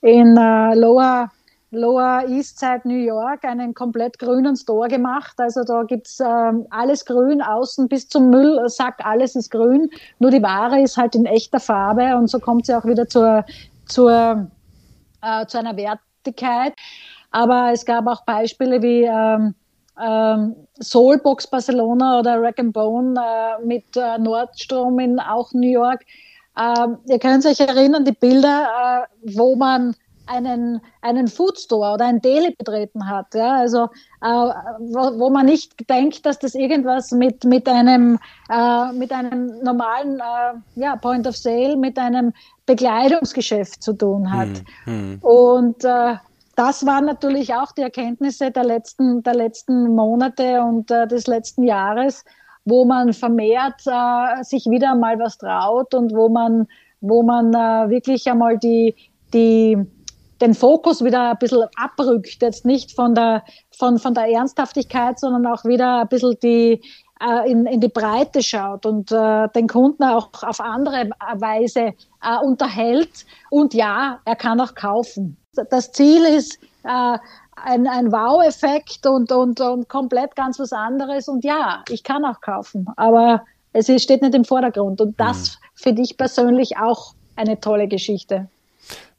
in äh, Lower Lower East Side New York einen komplett grünen Store gemacht. Also da gibt's ähm, alles grün, außen bis zum Müllsack, alles ist grün. Nur die Ware ist halt in echter Farbe und so kommt sie auch wieder zur, zur, äh, zu einer Wertigkeit. Aber es gab auch Beispiele wie ähm, ähm, Soulbox Barcelona oder Rack and Bone äh, mit äh, Nordstrom in auch New York. Ähm, ihr könnt euch erinnern, die Bilder, äh, wo man einen, einen Foodstore oder ein Deli betreten hat. Ja? Also äh, wo, wo, man nicht denkt, dass das irgendwas mit, mit, einem, äh, mit einem normalen äh, ja, Point of Sale, mit einem Bekleidungsgeschäft zu tun hat. Hm, hm. Und äh, das waren natürlich auch die Erkenntnisse der letzten, der letzten Monate und äh, des letzten Jahres, wo man vermehrt äh, sich wieder mal was traut und wo man, wo man äh, wirklich einmal die, die, den Fokus wieder ein bisschen abrückt, jetzt nicht von der, von, von der Ernsthaftigkeit, sondern auch wieder ein bisschen die, äh, in, in die Breite schaut und äh, den Kunden auch auf andere Weise äh, unterhält. Und ja, er kann auch kaufen. Das Ziel ist, äh, ein, ein Wow-Effekt und, und, und komplett ganz was anderes. Und ja, ich kann auch kaufen, aber es steht nicht im Vordergrund. Und das mhm. finde ich persönlich auch eine tolle Geschichte.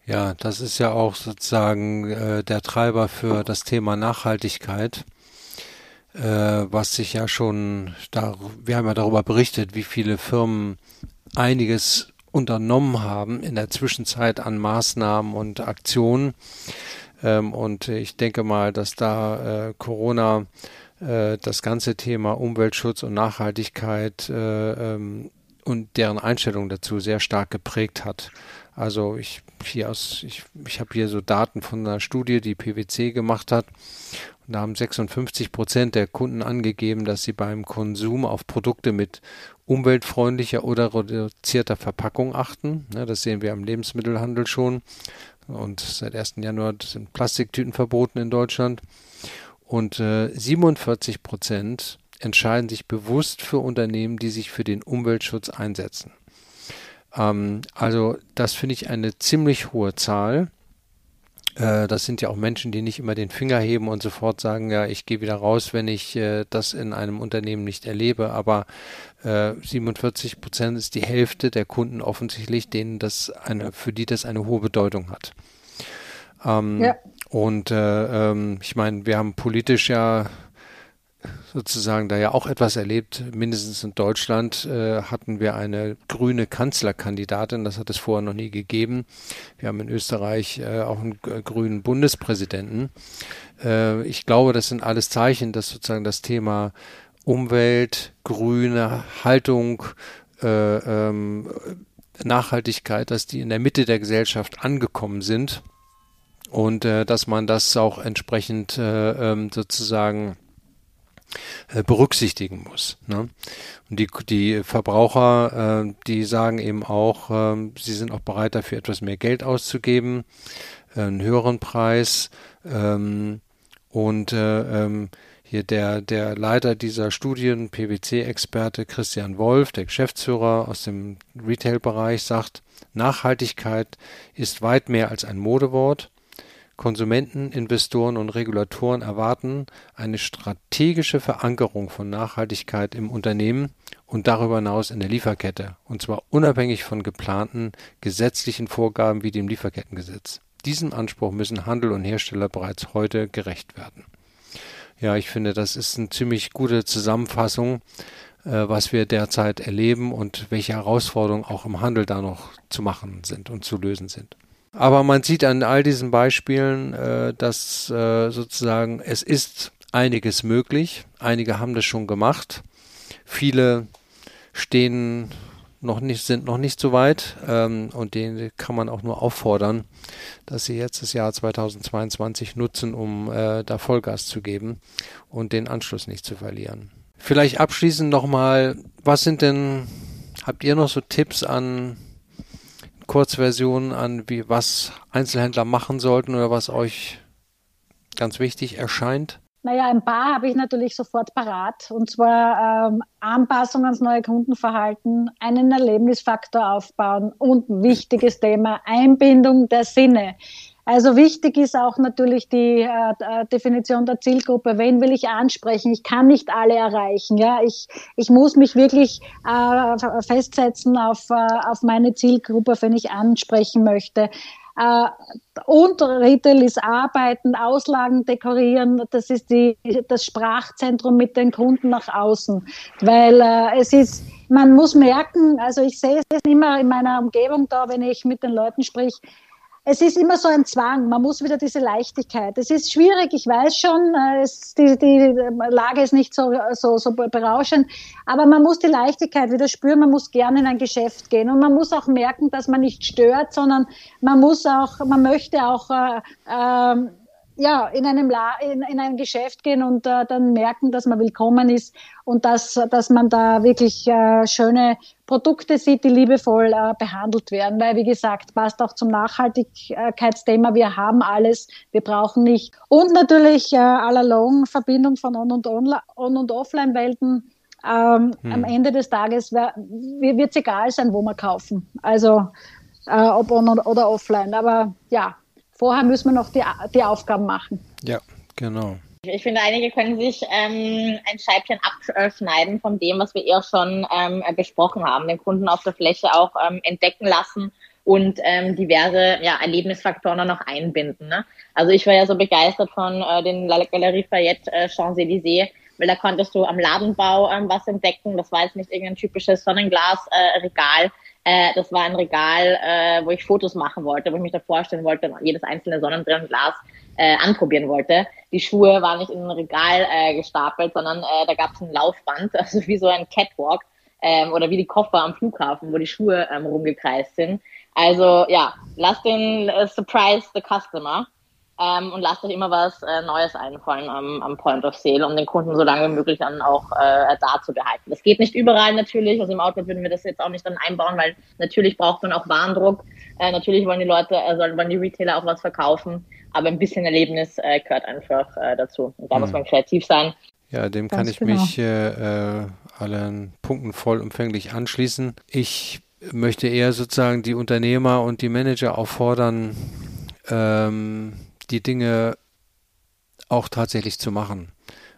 Ja, das ist ja auch sozusagen äh, der Treiber für das Thema Nachhaltigkeit, äh, was sich ja schon, da, wir haben ja darüber berichtet, wie viele Firmen einiges unternommen haben in der Zwischenzeit an Maßnahmen und Aktionen. Ähm, und ich denke mal, dass da äh, Corona äh, das ganze Thema Umweltschutz und Nachhaltigkeit äh, ähm, und deren Einstellung dazu sehr stark geprägt hat. Also ich hier aus, ich, ich habe hier so Daten von einer Studie, die PwC gemacht hat. Und da haben 56 Prozent der Kunden angegeben, dass sie beim Konsum auf Produkte mit umweltfreundlicher oder reduzierter Verpackung achten. Ja, das sehen wir am Lebensmittelhandel schon. Und seit 1. Januar sind Plastiktüten verboten in Deutschland. Und äh, 47 Prozent entscheiden sich bewusst für Unternehmen, die sich für den Umweltschutz einsetzen. Ähm, also das finde ich eine ziemlich hohe Zahl. Äh, das sind ja auch Menschen, die nicht immer den Finger heben und sofort sagen, ja, ich gehe wieder raus, wenn ich äh, das in einem Unternehmen nicht erlebe. Aber äh, 47 Prozent ist die Hälfte der Kunden offensichtlich, denen das eine, für die das eine hohe Bedeutung hat. Ähm, ja. Und äh, ähm, ich meine, wir haben politisch ja sozusagen da ja auch etwas erlebt. Mindestens in Deutschland äh, hatten wir eine grüne Kanzlerkandidatin, das hat es vorher noch nie gegeben. Wir haben in Österreich äh, auch einen grünen Bundespräsidenten. Äh, ich glaube, das sind alles Zeichen, dass sozusagen das Thema Umwelt, grüne Haltung, äh, ähm, Nachhaltigkeit, dass die in der Mitte der Gesellschaft angekommen sind und äh, dass man das auch entsprechend äh, ähm, sozusagen berücksichtigen muss. Ne? Und die, die Verbraucher, äh, die sagen eben auch, äh, sie sind auch bereit dafür etwas mehr Geld auszugeben, äh, einen höheren Preis. Ähm, und äh, ähm, hier der, der Leiter dieser Studien, PwC-Experte Christian Wolf, der Geschäftsführer aus dem Retail-Bereich, sagt, Nachhaltigkeit ist weit mehr als ein Modewort. Konsumenten, Investoren und Regulatoren erwarten eine strategische Verankerung von Nachhaltigkeit im Unternehmen und darüber hinaus in der Lieferkette, und zwar unabhängig von geplanten gesetzlichen Vorgaben wie dem Lieferkettengesetz. Diesem Anspruch müssen Handel und Hersteller bereits heute gerecht werden. Ja, ich finde, das ist eine ziemlich gute Zusammenfassung, äh, was wir derzeit erleben und welche Herausforderungen auch im Handel da noch zu machen sind und zu lösen sind. Aber man sieht an all diesen Beispielen, äh, dass äh, sozusagen es ist einiges möglich. Einige haben das schon gemacht. Viele stehen noch nicht, sind noch nicht so weit ähm, und denen kann man auch nur auffordern, dass sie jetzt das Jahr 2022 nutzen, um äh, da Vollgas zu geben und den Anschluss nicht zu verlieren. Vielleicht abschließend nochmal, was sind denn, habt ihr noch so Tipps an Kurzversion an, wie was Einzelhändler machen sollten oder was euch ganz wichtig erscheint? Naja, ein paar habe ich natürlich sofort parat. Und zwar ähm, Anpassung ans neue Kundenverhalten, einen Erlebnisfaktor aufbauen und ein wichtiges Thema, Einbindung der Sinne. Also wichtig ist auch natürlich die äh, äh, Definition der Zielgruppe. Wen will ich ansprechen? Ich kann nicht alle erreichen. Ja, ich, ich muss mich wirklich äh, festsetzen auf, äh, auf meine Zielgruppe, wenn ich ansprechen möchte. Äh, und Retail ist Arbeiten, Auslagen dekorieren. Das ist die, das Sprachzentrum mit den Kunden nach außen. Weil äh, es ist, man muss merken, also ich sehe es immer in meiner Umgebung da, wenn ich mit den Leuten sprich, es ist immer so ein Zwang. Man muss wieder diese Leichtigkeit. Es ist schwierig, ich weiß schon, äh, es, die, die Lage ist nicht so, so, so berauschend, aber man muss die Leichtigkeit wieder spüren. Man muss gerne in ein Geschäft gehen und man muss auch merken, dass man nicht stört, sondern man muss auch, man möchte auch äh, äh, ja, in einem La in, in ein Geschäft gehen und äh, dann merken, dass man willkommen ist und dass, dass man da wirklich äh, schöne Produkte sieht, die liebevoll äh, behandelt werden. Weil, wie gesagt, passt auch zum Nachhaltigkeitsthema. Wir haben alles, wir brauchen nicht. Und natürlich äh, all along Verbindung von On- und, On- und Offline-Welten. Ähm, hm. Am Ende des Tages wird es egal sein, wo wir kaufen. Also äh, ob on oder offline. Aber ja, vorher müssen wir noch die, die Aufgaben machen. Ja, genau. Ich finde, einige können sich ähm, ein Scheibchen abschneiden von dem, was wir eher schon ähm, besprochen haben, den Kunden auf der Fläche auch ähm, entdecken lassen und ähm, diverse ja, Erlebnisfaktoren noch einbinden. Ne? Also ich war ja so begeistert von äh, den Galerie Fayette äh, Champs-Élysées, weil da konntest du am Ladenbau ähm, was entdecken. Das war jetzt nicht irgendein typisches Sonnenglasregal, äh, äh, das war ein Regal, äh, wo ich Fotos machen wollte, wo ich mich da vorstellen wollte jedes einzelne Sonnenbrillenglas äh, anprobieren wollte. Die Schuhe waren nicht in ein Regal äh, gestapelt, sondern äh, da gab es ein Laufband, also wie so ein Catwalk ähm, oder wie die Koffer am Flughafen, wo die Schuhe ähm, rumgekreist sind. Also ja, lass den äh, Surprise the Customer ähm, und lasst euch immer was äh, Neues einfallen am, am Point of Sale, um den Kunden so lange wie möglich dann auch äh, da zu behalten. Das geht nicht überall natürlich, also im Outlet würden wir das jetzt auch nicht dann einbauen, weil natürlich braucht man auch Warndruck, äh, natürlich wollen die Leute, äh, sollen, wollen die Retailer auch was verkaufen, aber ein bisschen Erlebnis äh, gehört einfach äh, dazu und da mhm. muss man kreativ sein. Ja, dem Ganz kann ich genau. mich äh, äh, allen Punkten vollumfänglich anschließen. Ich möchte eher sozusagen die Unternehmer und die Manager auffordern, ähm, die Dinge auch tatsächlich zu machen.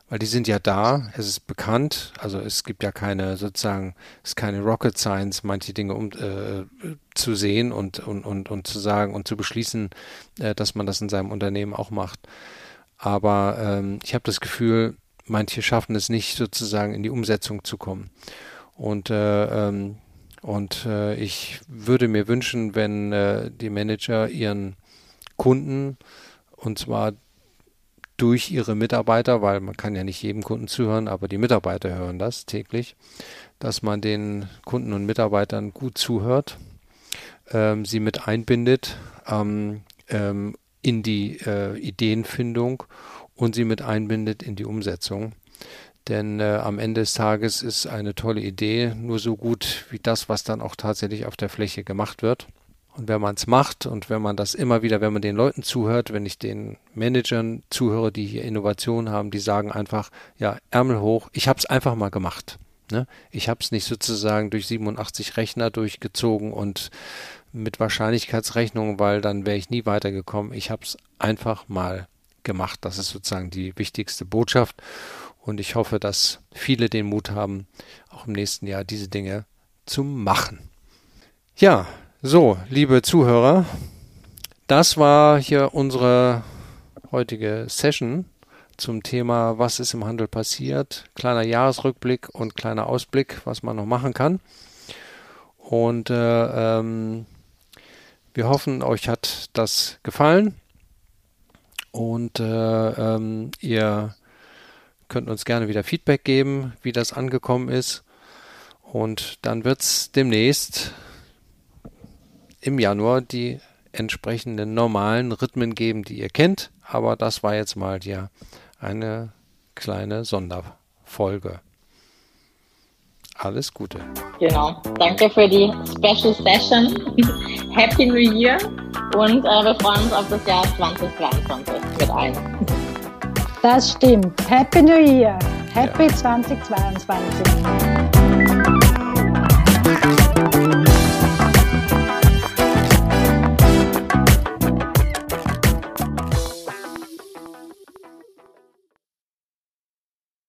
Weil die sind ja da, es ist bekannt, also es gibt ja keine, sozusagen, es ist keine Rocket Science, manche Dinge um, äh, zu sehen und, und, und, und zu sagen und zu beschließen, äh, dass man das in seinem Unternehmen auch macht. Aber ähm, ich habe das Gefühl, manche schaffen es nicht, sozusagen in die Umsetzung zu kommen. Und, äh, ähm, und äh, ich würde mir wünschen, wenn äh, die Manager ihren Kunden und zwar durch ihre Mitarbeiter, weil man kann ja nicht jedem Kunden zuhören, aber die Mitarbeiter hören das täglich, dass man den Kunden und Mitarbeitern gut zuhört, ähm, sie mit einbindet ähm, ähm, in die äh, Ideenfindung und sie mit einbindet in die Umsetzung. Denn äh, am Ende des Tages ist eine tolle Idee nur so gut wie das, was dann auch tatsächlich auf der Fläche gemacht wird. Und wenn man es macht und wenn man das immer wieder, wenn man den Leuten zuhört, wenn ich den Managern zuhöre, die hier Innovation haben, die sagen einfach, ja, Ärmel hoch, ich habe es einfach mal gemacht. Ne? Ich habe es nicht sozusagen durch 87 Rechner durchgezogen und mit Wahrscheinlichkeitsrechnungen, weil dann wäre ich nie weitergekommen. Ich habe es einfach mal gemacht. Das ist sozusagen die wichtigste Botschaft. Und ich hoffe, dass viele den Mut haben, auch im nächsten Jahr diese Dinge zu machen. Ja, so, liebe Zuhörer, das war hier unsere heutige Session zum Thema, was ist im Handel passiert. Kleiner Jahresrückblick und kleiner Ausblick, was man noch machen kann. Und äh, ähm, wir hoffen, euch hat das gefallen. Und äh, ähm, ihr könnt uns gerne wieder Feedback geben, wie das angekommen ist. Und dann wird es demnächst im Januar die entsprechenden normalen Rhythmen geben, die ihr kennt. Aber das war jetzt mal ja eine kleine Sonderfolge. Alles Gute. Genau. Danke für die Special Session. Happy New Year und äh, wir freuen uns auf das Jahr 2022 mit allen. Das stimmt. Happy New Year. Happy ja. 2022.